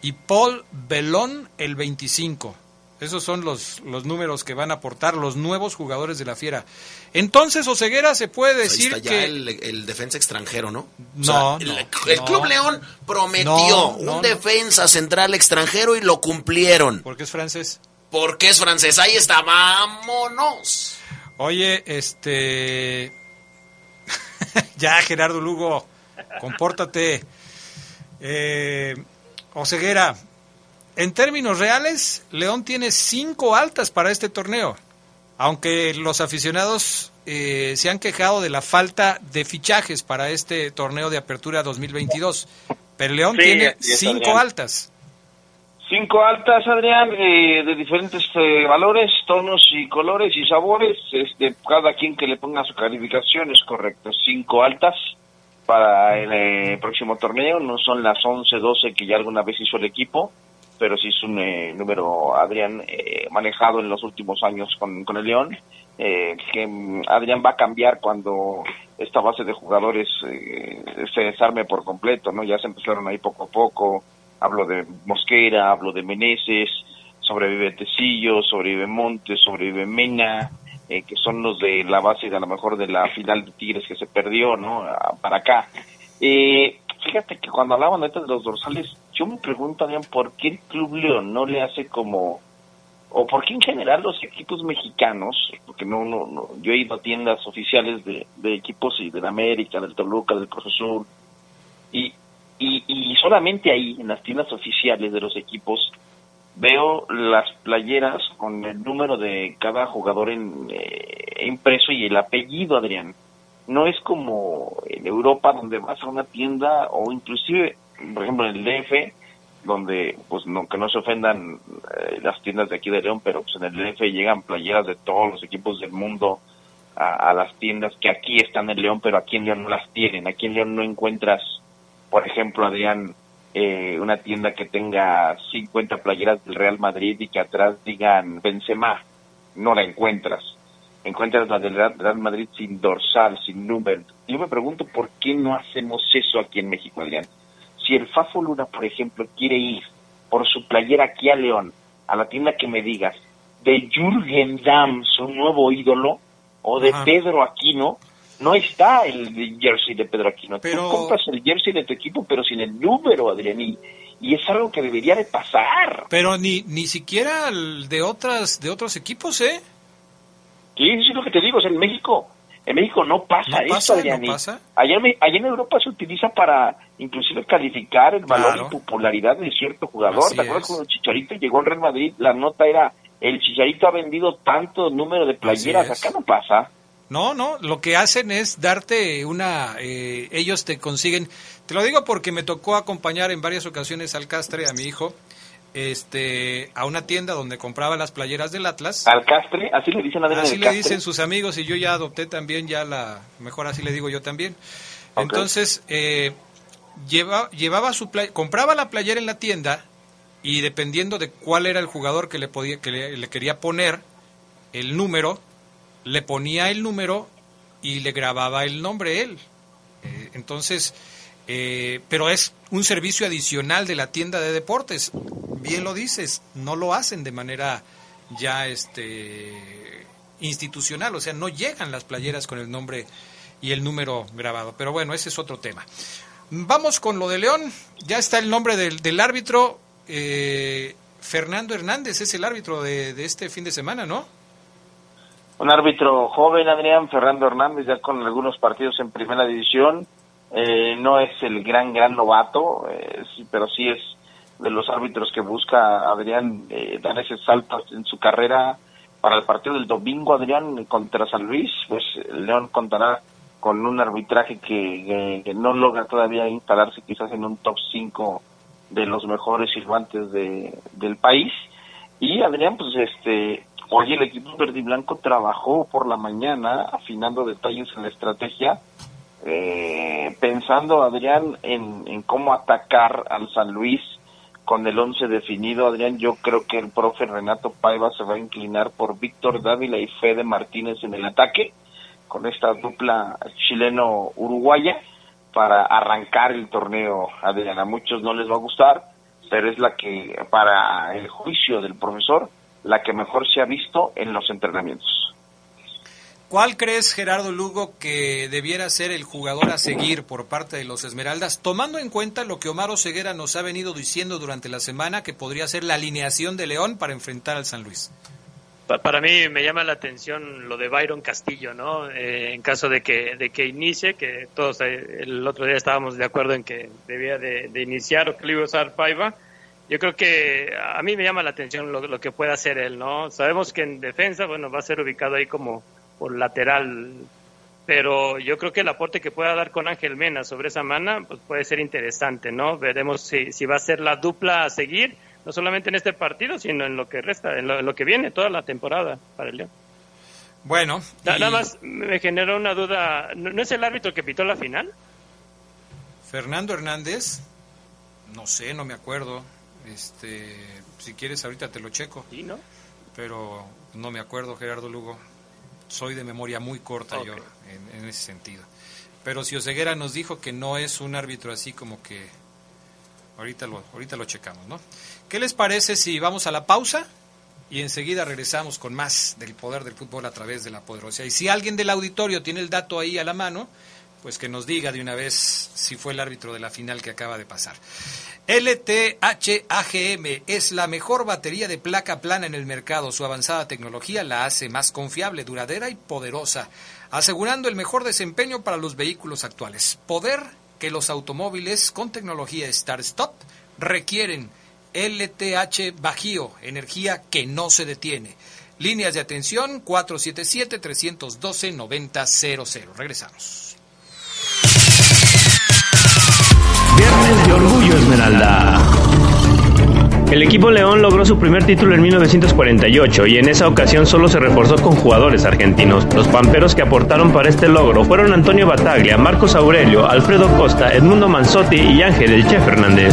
y Paul Belón el 25. Esos son los, los números que van a aportar los nuevos jugadores de la Fiera. Entonces, Oseguera se puede Pues ahí decir está ya que... el, el defensa extranjero, ¿no? No, O sea, no, el, el no. Club León prometió No, un defensa central extranjero y lo cumplieron. Porque es francés. Porque es francés. Ahí está, vámonos. Oye, este... [laughs] ya, Gerardo Lugo, compórtate. Eh, Oseguera, en términos reales, León tiene cinco altas para este torneo. Aunque los aficionados eh, se han quejado de la falta de fichajes para este torneo de apertura 2022. Pero León Sí, tiene es, cinco Adrián. altas. Cinco altas, Adrián, eh, de diferentes eh, valores, tonos y colores y sabores. Este, cada quien que le ponga su calificación es correcto. Cinco altas para el eh, próximo torneo. No son las 11, 12 que ya alguna vez hizo el equipo, pero sí es un eh, número, Adrián, eh, manejado en los últimos años con, con el León. eh, que mm, Adrián va a cambiar cuando esta base de jugadores eh, se desarme por completo, ¿no? Ya se empezaron ahí poco a poco. Hablo de Mosquera, hablo de Meneses, sobrevive Tecillo, sobrevive Montes, sobrevive Mena, eh, que son los de la base de a lo mejor de la final de Tigres que se perdió, ¿no? A- Para acá. Eh, fíjate que cuando hablaban de los dorsales, yo me pregunto, Adrián, ¿por qué el Club León no le hace como o por qué en general los equipos mexicanos, porque no, no, no yo he ido a tiendas oficiales de, de equipos y del América, del Toluca, del Cruz Azul, y, y, y solamente ahí, en las tiendas oficiales de los equipos, veo las playeras con el número de cada jugador en, eh, impreso y el apellido, Adrián. No es como en Europa donde vas a una tienda o inclusive, por ejemplo, en el DF, donde, pues, no, que no se ofendan eh, las tiendas de aquí de León, pero pues en el DF llegan playeras de todos los equipos del mundo a, las tiendas que aquí están en León, pero aquí en León no las tienen. Aquí en León no encuentras, por ejemplo, Adrián, eh, una tienda que tenga 50 playeras del Real Madrid y que atrás digan Benzema. No la encuentras. Encuentras la del Real Madrid sin dorsal, sin número. Yo me pregunto por qué no hacemos eso aquí en México, Adrián. Si el Fafo Luna, por ejemplo, quiere ir por su playera aquí a León, a la tienda que me digas, de Jürgen Damm, su nuevo ídolo, o de Ajá. Pedro Aquino, no está el jersey de Pedro Aquino. Pero- Tú compras el jersey de tu equipo, pero sin el número, Adrián, y, y es algo que debería de pasar. Pero ni, ni siquiera el de otras de otros equipos, ¿eh? Sí, eso es lo que te digo, o sea, en México, en México no pasa No esto, pasa, no pasa. Allá, allá en Europa se utiliza para inclusive calificar el valor Claro. y popularidad de cierto jugador. Así ¿Te acuerdas es. cuando el Chicharito llegó al Real Madrid? La nota era, el Chicharito ha vendido tanto número de playeras, acá no pasa. No, no, lo que hacen es darte una, eh, ellos te consiguen, te lo digo porque me tocó acompañar en varias ocasiones al Castre, a mi hijo, este, a una tienda donde compraba las playeras del Atlas. Alcastre, así le dicen a Así el le Castre. dicen sus amigos y yo ya adopté también ya la, mejor así le digo yo también. Entonces, eh, lleva, llevaba su play- compraba la playera en la tienda y dependiendo de cuál era el jugador que le podía, que le, le quería poner el número, le ponía el número y le grababa el nombre él. Eh, entonces, eh, pero es un servicio adicional de la tienda de deportes. Bien lo dices, no lo hacen de manera ya este institucional, o sea, no llegan las playeras con el nombre y el número grabado. Pero bueno, ese es otro tema. Vamos con lo de León. Ya está el nombre del, del árbitro. eh, Fernando Hernández es el árbitro de, de este fin de semana, ¿no? Un árbitro joven, Adrián Fernando Hernández, ya con algunos partidos en primera división. Eh, no es el gran, gran novato, eh, pero sí es de los árbitros que busca Adrián eh, dar ese salto en su carrera para el partido del domingo, Adrián, contra San Luis. Pues León contará con un arbitraje que no logra todavía instalarse quizás en un top 5 de los mejores silbantes de, del país. Y Adrián, pues este, hoy el equipo verde y blanco trabajó por la mañana afinando detalles en la estrategia, eh, pensando Adrián en, en cómo atacar al San Luis con el once definido. Adrián, yo creo que el profe Renato Paiva se va a inclinar por Víctor Dávila y Fede Martínez en el ataque, con esta dupla chileno-uruguaya, para arrancar el torneo. Adrián, a muchos no les va a gustar, pero es la que, para el juicio del profesor, la que mejor se ha visto en los entrenamientos. ¿Cuál crees, Gerardo Lugo, que debiera ser el jugador a seguir por parte de los Esmeraldas, tomando en cuenta lo que Omar Ceguera nos ha venido diciendo durante la semana, que podría ser la alineación de León para enfrentar al San Luis? Pa- Para mí me llama la atención lo de Byron Castillo, ¿no? Eh, en caso de que, de que inicie, que todos eh, el otro día estábamos de acuerdo en que debía de, iniciar o que iba a usar Paiva. Yo creo que a mí me llama la atención lo, lo que puede hacer él, ¿no? Sabemos que en defensa, bueno, va a ser ubicado ahí como, por lateral. Pero yo creo que el aporte que pueda dar con Ángel Mena sobre esa mana pues puede ser interesante, ¿no? Veremos si, si va a ser la dupla a seguir, no solamente en este partido, sino en lo que resta, en lo, que viene toda la temporada para el León. Bueno. Nada más me generó una duda. ¿No, es el árbitro que pitó la final? Fernando Hernández. No sé, no me acuerdo. Este, si quieres ahorita te lo checo. Sí, ¿no? Pero no me acuerdo, Gerardo Lugo. Soy de memoria muy corta yo en, ese sentido. Pero si Oseguera nos dijo que no es un árbitro así como que ahorita lo ahorita lo checamos, ¿no? ¿Qué les parece si vamos a la pausa? y enseguida regresamos con más del poder del fútbol a través de la poderosa. Y si alguien del auditorio tiene el dato ahí a la mano, pues que nos diga de una vez si fue el árbitro de la final que acaba de pasar. LTH-AGM es la mejor batería de placa plana en el mercado. Su avanzada tecnología la hace más confiable, duradera y poderosa, asegurando el mejor desempeño para los vehículos actuales. Poder que los automóviles con tecnología Start-Stop requieren LTH Bajío, energía que no se detiene. Líneas de atención 477-312-9000. Regresamos. Esmeralda. El equipo León logró su primer título en 1948 y en esa ocasión solo se reforzó con jugadores argentinos. Los pamperos que aportaron para este logro fueron Antonio Bataglia, Marcos Aurelio, Alfredo Costa, Edmundo Manzotti y Ángel El Che Fernández.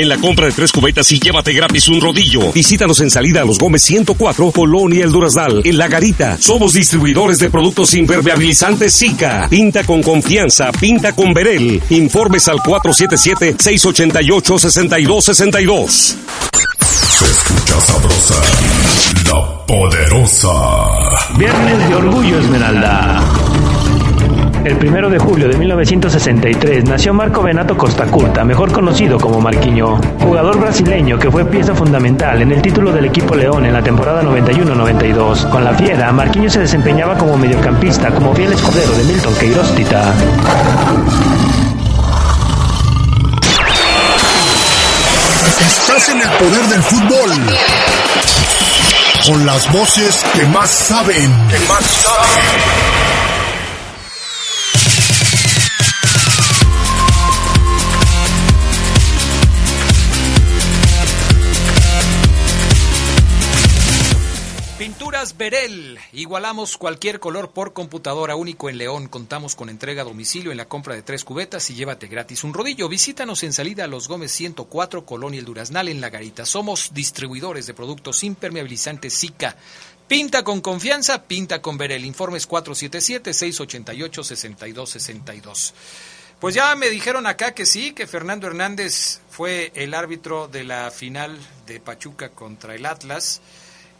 en la compra de tres cubetas y llévate gratis un rodillo. Visítanos en salida a los Gómez 104, Colonia El Durazdal, en La Garita. Somos distribuidores de productos impermeabilizantes Zika. Pinta con confianza, pinta con Verel. Informes al 477-688-6262. Se escucha sabrosa, la poderosa. Viernes de Orgullo Esmeralda. El primero de julio de 1963 nació Marco Benato Costacurta, mejor conocido como Marquiño, jugador brasileño que fue pieza fundamental en el título del equipo León en la temporada 91-92. Con la Fiera, Marquiño se desempeñaba como mediocampista, como fiel escudero de Milton Queiroz Tita. Estás en el poder del fútbol. Con las voces que más saben. Que más saben. Verel. Igualamos cualquier color por computadora único en León. Contamos con entrega a domicilio en la compra de tres cubetas y llévate gratis un rodillo. Visítanos en salida a Los Gómez 104, Colonia El Duraznal en La Garita. Somos distribuidores de productos impermeabilizantes Zika. Pinta con confianza, pinta con Verel. Informes 477-688-6262. Pues ya me dijeron acá que sí, que Fernando Hernández fue el árbitro de la final de Pachuca contra el Atlas.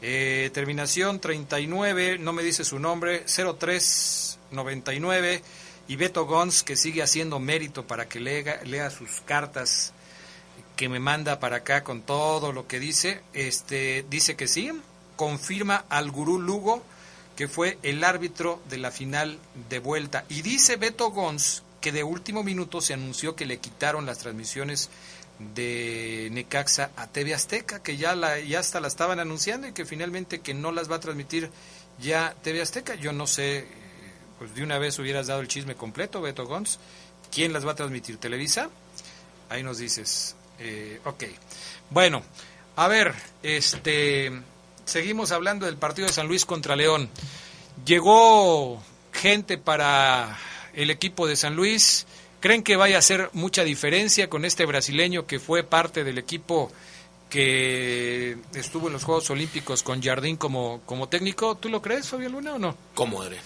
Eh, terminación 39, no me dice su nombre, 0399. Y Beto Gons, que sigue haciendo mérito para que lea, lea sus cartas que me manda para acá con todo lo que dice. Este, dice que sí, confirma al gurú Lugo que fue el árbitro de la final de vuelta. Y dice Beto Gons que de último minuto se anunció que le quitaron las transmisiones de Necaxa a TV Azteca, que ya, la, hasta la estaban anunciando y que finalmente que no las va a transmitir ya TV Azteca. Yo no sé, pues de una vez hubieras dado el chisme completo, Beto Gons. ¿Quién las va a transmitir? ¿Televisa? Ahí nos dices. Eh, ok. Bueno, a ver, este, seguimos hablando del partido de San Luis contra León. Llegó gente para el equipo de San Luis ¿Creen que vaya a hacer mucha diferencia con este brasileño que fue parte del equipo que estuvo en los Juegos Olímpicos con Jardín como, como técnico? ¿Tú lo crees, Fabio Luna, o no? ¿Cómo eres?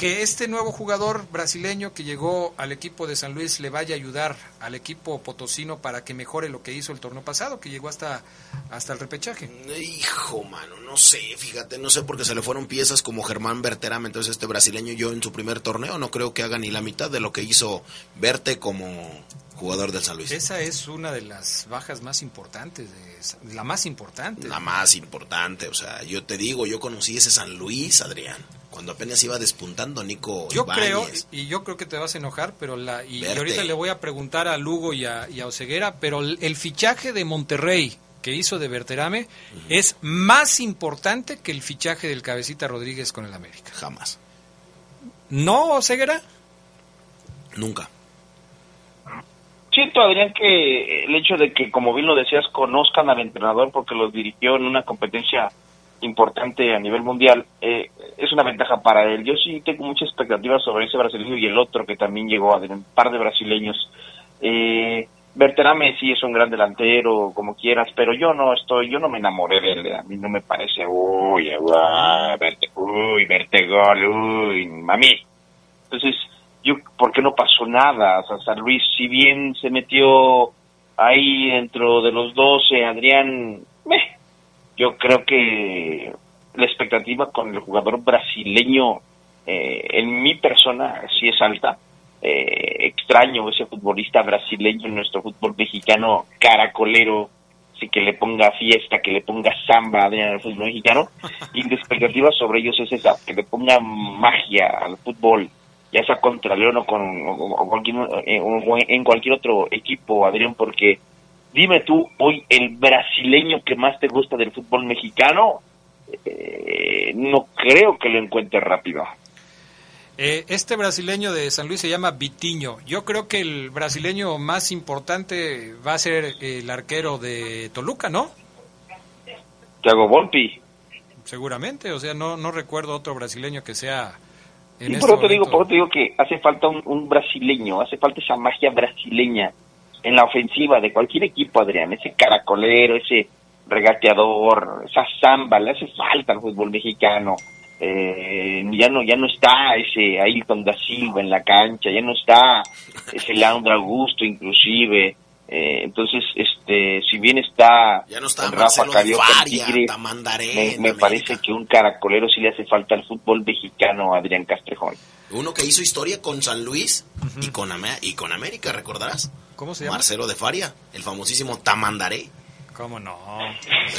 Que este nuevo jugador brasileño que llegó al equipo de San Luis le vaya a ayudar al equipo potosino para que mejore lo que hizo el torneo pasado, que llegó hasta, hasta el repechaje. Hijo, mano, no sé, fíjate, no sé porque se le fueron piezas como Germán Berterame, entonces este brasileño yo en su primer torneo no creo que haga ni la mitad de lo que hizo Verte como jugador del San Luis. Esa es una de las bajas más importantes, de, la más importante. La más importante, o sea, yo te digo, yo conocí ese San Luis, Adrián cuando apenas iba despuntando Nico Yo creo, y yo creo que te vas a enojar, pero la y, ahorita le voy a preguntar a Lugo y a, y Oseguera, pero el, fichaje de Monterrey que hizo de Berterame es más importante que el fichaje del Cabecita Rodríguez con el América. Jamás. ¿No, Oseguera? Nunca. Siento, Adrián, que el hecho de que, como bien lo decías, conozcan al entrenador porque los dirigió en una competencia importante a nivel mundial, eh, es una ventaja para él. Yo sí tengo muchas expectativas sobre ese brasileño y el otro que también llegó, a un par de brasileños. Eh, Berterame sí es un gran delantero, como quieras, pero yo no estoy, yo no me enamoré de él, a mí no me parece, uy, uy, verte, uy, verte gol, uy, mami. Entonces, yo, ¿por qué no pasó nada? O San Luis, si bien se metió ahí dentro de los 12, Adrián, yo creo que la expectativa con el jugador brasileño eh, en mi persona sí es alta. Eh, extraño ese futbolista brasileño en nuestro fútbol mexicano caracolero, sí que le ponga fiesta, que le ponga samba al fútbol mexicano, y la expectativa sobre ellos es esa, que le ponga magia al fútbol, ya sea contra León o, con, eh, en cualquier otro equipo, Adrián, porque Dime tú, hoy el brasileño que más te gusta del fútbol mexicano, eh, no creo que lo encuentre rápido. Eh, este brasileño de San Luis se llama Vitiño. Yo creo que el brasileño más importante va a ser el arquero de Toluca, ¿no? Thiago Volpi. Seguramente, o sea, no, no recuerdo otro brasileño que sea... En este por, eso te digo, por te digo que hace falta un brasileño, hace falta esa magia brasileña en la ofensiva de cualquier equipo, Adrián, ese caracolero, ese regateador, esa zamba, le hace falta al fútbol mexicano. Eh, ya no ya no está ese Ailton da Silva en la cancha, ya no está ese Leandro Augusto inclusive. Eh, entonces, este, si bien está, ya no está Rafa Carioca me, me parece que un caracolero sí le hace falta al fútbol mexicano Adrián Castrejón. Uno que hizo historia con San Luis y, con y con América, ¿recordarás? ¿Cómo se llama? Marcelo de Faria, el famosísimo Tamandaré. ¿Cómo no?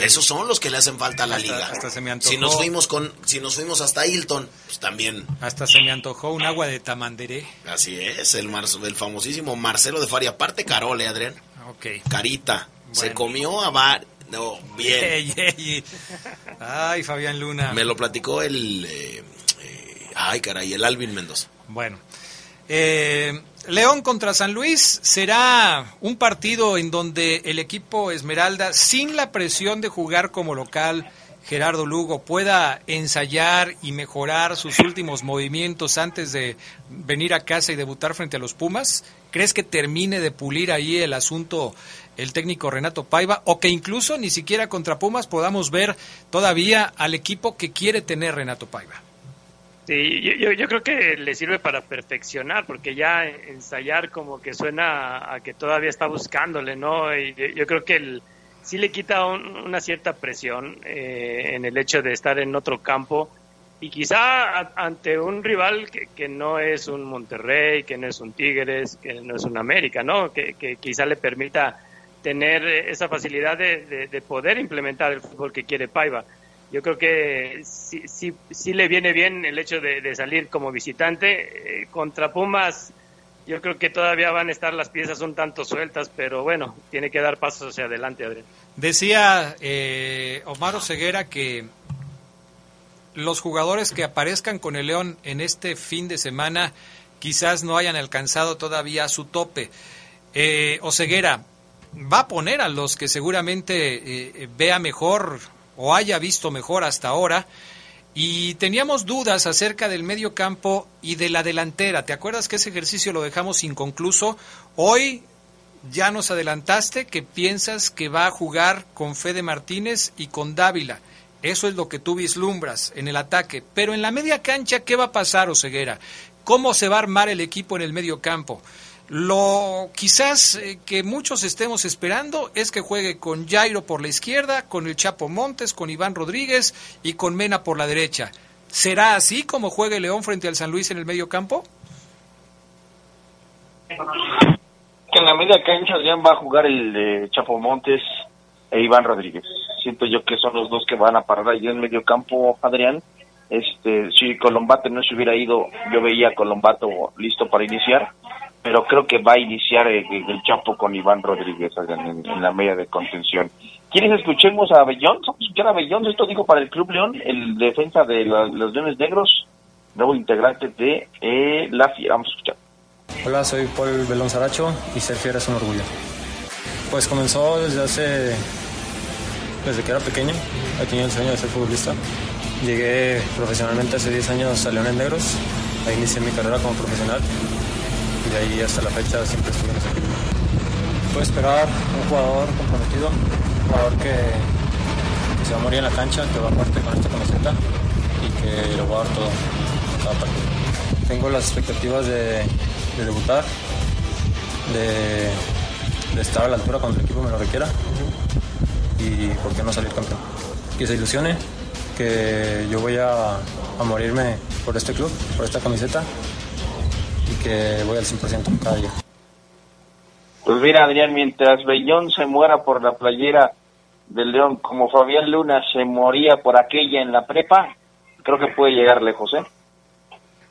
Esos son los que le hacen falta a la liga. Hasta se me antojó. Si nos fuimos con, si nos fuimos hasta Hilton, pues también. Hasta se me antojó un agua de tamandaré. Así es, el, el famosísimo Marcelo de Faria. Aparte Carole, Adrián. Ok. Carita. Se comió a bar... No, bien. [laughs] Ay, Fabián Luna. Me lo platicó el... Eh, Ay, caray, el Alvin Mendoza. Bueno. Eh, León contra San Luis será un partido en donde el equipo Esmeralda, sin la presión de jugar como local, Gerardo Lugo, pueda ensayar y mejorar sus últimos movimientos antes de venir a casa y debutar frente a los Pumas? ¿Crees que termine de pulir ahí el asunto el técnico Renato Paiva o que incluso ni siquiera contra Pumas podamos ver todavía al equipo que quiere tener Renato Paiva? Sí, yo, yo, creo que le sirve para perfeccionar, porque ya ensayar como que suena a, que todavía está buscándole, ¿no? Y yo, creo que el, sí le quita una cierta presión eh, en el hecho de estar en otro campo y quizá ante un rival que, que, no es un Monterrey, que no es un Tigres, que no es un América, ¿no? Que, que quizá le permita tener esa facilidad de, de poder implementar el fútbol que quiere Paiva yo creo que sí, sí, sí le viene bien el hecho de, salir como visitante. Eh, contra Pumas, yo creo que todavía van a estar las piezas un tanto sueltas, pero bueno, tiene que dar pasos hacia adelante, Adrián. Decía eh, Omar Ceguera que los jugadores que aparezcan con el León en este fin de semana quizás no hayan alcanzado todavía su tope. Eh, Oseguera va a poner a los que seguramente eh, vea mejor o haya visto mejor hasta ahora. Y teníamos dudas acerca del medio campo y de la delantera. ¿Te acuerdas que ese ejercicio lo dejamos inconcluso? Hoy ya nos adelantaste que piensas que va a jugar con Fede Martínez y con Dávila. Eso es lo que tú vislumbras en el ataque. Pero en la media cancha, ¿qué va a pasar, Oseguera? ¿Cómo se va a armar el equipo en el medio campo? Lo quizás eh, que muchos estemos esperando es que juegue con Jairo por la izquierda, con el Chapo Montes, con Iván Rodríguez y con Mena por la derecha. ¿Será así como juegue León frente al San Luis en el medio campo? En la media cancha Adrián va a jugar el de Chapo Montes e Iván Rodríguez. Siento yo que son los dos que van a parar ahí en el medio campo, Adrián. Este, si Colombato no se hubiera ido, yo veía a Colombato listo para iniciar, pero creo que va a iniciar el, el Chapo con Iván Rodríguez en, la media de contención. ¿Quieres escuchemos a Bellón? Vamos a escuchar a Bellón, esto digo para el Club León, el defensa de la- los Leones Negros, nuevo integrante de eh, la Fiera. Vamos a escuchar. Hola, soy Paul Belón Saracho y ser fiera es un orgullo. Pues comenzó desde hace. desde que era pequeño. He tenido el sueño de ser futbolista. Llegué profesionalmente hace 10 años a Leones Negros. Ahí inicié mi carrera como profesional. Y ahí hasta la fecha siempre ese equipo. Puedo esperar un jugador comprometido, un jugador que, se va a morir en la cancha, que va a muerte con esta camiseta y que lo va a dar todo cada partido. Tengo las expectativas de, de debutar, de, de estar a la altura cuando el equipo me lo requiera y por qué no salir campeón. Que se ilusione, que yo voy a, morirme por este club, por esta camiseta que voy al 100% cada día. Pues mira, Adrián, mientras Bellón se muera por la playera del León, como Fabián Luna se moría por aquella en la prepa, creo que puede llegar lejos, ¿eh?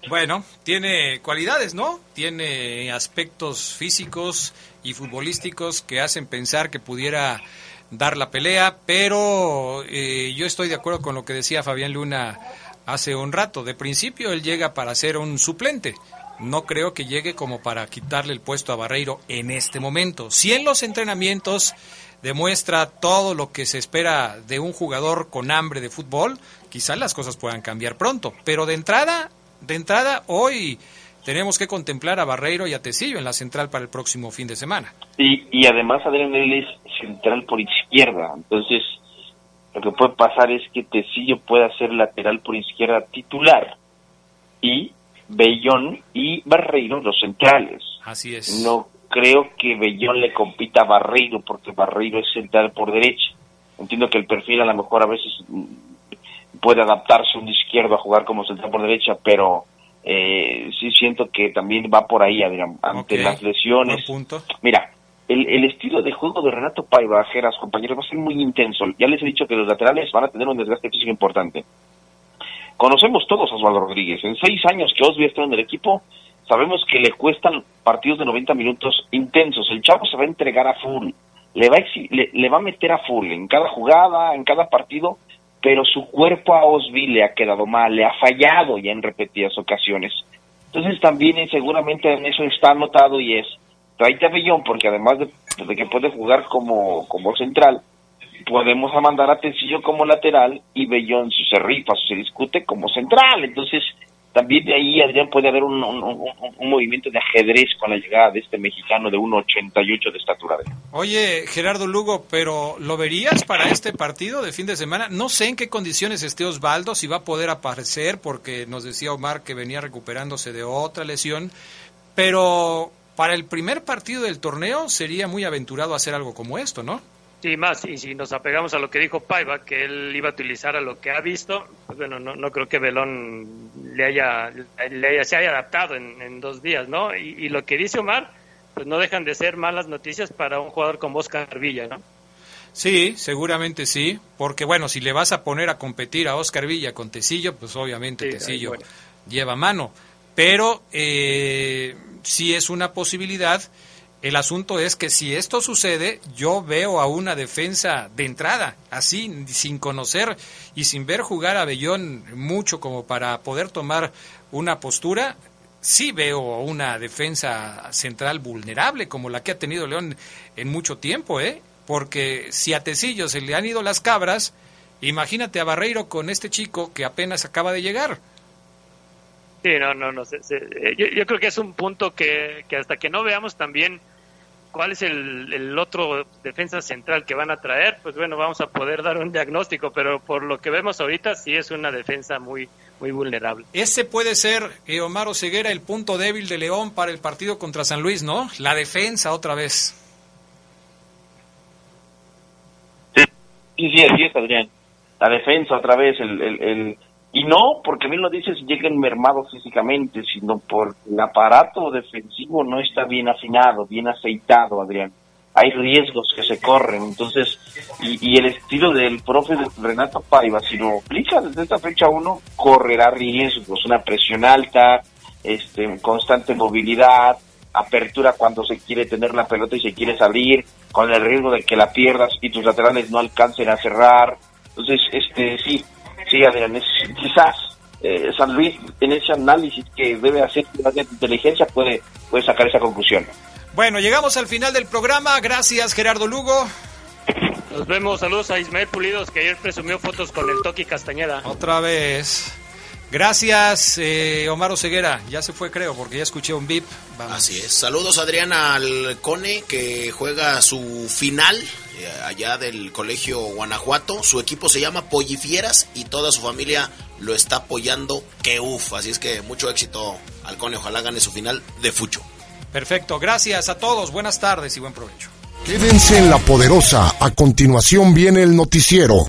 Bueno, tiene cualidades, ¿no? Tiene aspectos físicos y futbolísticos que hacen pensar que pudiera dar la pelea, pero eh, yo estoy de acuerdo con lo que decía Fabián Luna hace un rato. De principio él llega para ser un suplente. No creo que llegue como para quitarle el puesto a Barreiro en este momento. Si en los entrenamientos demuestra todo lo que se espera de un jugador con hambre de fútbol, quizás las cosas puedan cambiar pronto. Pero de entrada, de entrada, hoy tenemos que contemplar a Barreiro y a Tecillo en la central para el próximo fin de semana. Y, y además Adrián él es central por izquierda, entonces lo que puede pasar es que Tecillo pueda ser lateral por izquierda titular y Bellón y Barreiro los centrales. Así es. No creo que Bellón le compita a Barreiro porque Barreiro es central por derecha. Entiendo que el perfil a lo mejor a veces mm, puede adaptarse un izquierdo a jugar como central por derecha, pero eh, sí siento que también va por ahí, Adrián, ante las lesiones. punto. Mira, el, el estilo de juego de Renato Paiva, compañeros, va a ser muy intenso. Ya les he dicho que los laterales van a tener un desgaste físico importante. Conocemos todos a Osvaldo Rodríguez. En seis años que Osvi está en el equipo, sabemos que le cuestan partidos de 90 minutos intensos. El chavo se va a entregar a full. Le va a, le, le va a meter a full en cada jugada, en cada partido, pero su cuerpo a Osvi le ha quedado mal, le ha fallado ya en repetidas ocasiones. Entonces también eh, seguramente en eso está anotado y es tráete a Bellón porque además de, de que puede jugar como, como central, podemos mandar a Tecillo como lateral y Bellón si se rifa, si se discute como central. Entonces también de ahí Adrián puede haber un, un- un- un movimiento de ajedrez con la llegada de este mexicano de 1.88 de estatura. Oye, Gerardo Lugo, pero ¿lo verías para este partido de fin de semana? No sé en qué condiciones esté Osvaldo, si va a poder aparecer, porque nos decía Omar que venía recuperándose de otra lesión, pero para el primer partido del torneo sería muy aventurado hacer algo como esto, ¿no? Sí, más, y si nos apegamos a lo que dijo Paiva, que él iba a utilizar a lo que ha visto, pues bueno, no, no creo que Belón le haya, le haya- se haya adaptado en, en dos días, ¿no? Y, y lo que dice Omar, pues no dejan de ser malas noticias para un jugador como Oscar Villa, ¿no? Sí, seguramente sí, porque bueno, si le vas a poner a competir a Oscar Villa con Tecillo, pues obviamente Sí, Tecillo bueno. lleva mano, pero eh, sí es una posibilidad. El asunto es que si esto sucede, yo veo a una defensa de entrada, así, sin conocer y sin ver jugar a Bellón mucho como para poder tomar una postura, sí veo una defensa central vulnerable como la que ha tenido León en mucho tiempo, ¿eh? Porque si a Tecillo se le han ido las cabras, imagínate a Barreiro con este chico que apenas acaba de llegar. Sí, no, no, no. se- eh, yo, yo creo que es un punto que, que hasta que no veamos también cuál es el, el, otro defensa central que van a traer, pues bueno, vamos a poder dar un [laughs] diagnóstico, pero por lo que vemos ahorita sí es una defensa muy muy vulnerable. Ese puede ser, eh, Omar Oseguera, el punto débil de León para el partido contra San Luis, ¿no? La defensa otra vez. Sí, sí, así es, Adrián. La defensa otra vez, el, el, el... Y no, porque bien lo dices, lleguen mermados físicamente, sino porque el aparato defensivo no está bien afinado, bien aceitado, Adrián. Hay riesgos que se corren, entonces, y, y el estilo del profe Renato Paiva, si lo aplica desde esta fecha uno, correrá riesgos, una presión alta, este, constante movilidad, apertura cuando se quiere tener la pelota y se quiere salir, con el riesgo de que la pierdas y tus laterales no alcancen a cerrar. Entonces, este, sí, sí, Adrián, es, quizás eh, San Luis en ese análisis que debe hacer de inteligencia puede, puede sacar esa conclusión. Bueno, llegamos al final del programa. Gracias, Gerardo Lugo. Nos vemos. Saludos a Ismael Pulidos, que ayer presumió fotos con el Toki Castañeda. Otra vez. Gracias, eh, Omar Oseguera. Ya se fue, creo, porque ya escuché un bip. Vamos. Así es. Saludos, Adrián, al Cone, que juega su final eh, allá del Colegio Guanajuato. Su equipo se llama Pollifieras y toda su familia lo está apoyando. Que uf. Así es que mucho éxito al Cone. Ojalá gane su final de Fucho. Perfecto, gracias a todos, buenas tardes y buen provecho. Quédense en la poderosa, a continuación viene el noticiero.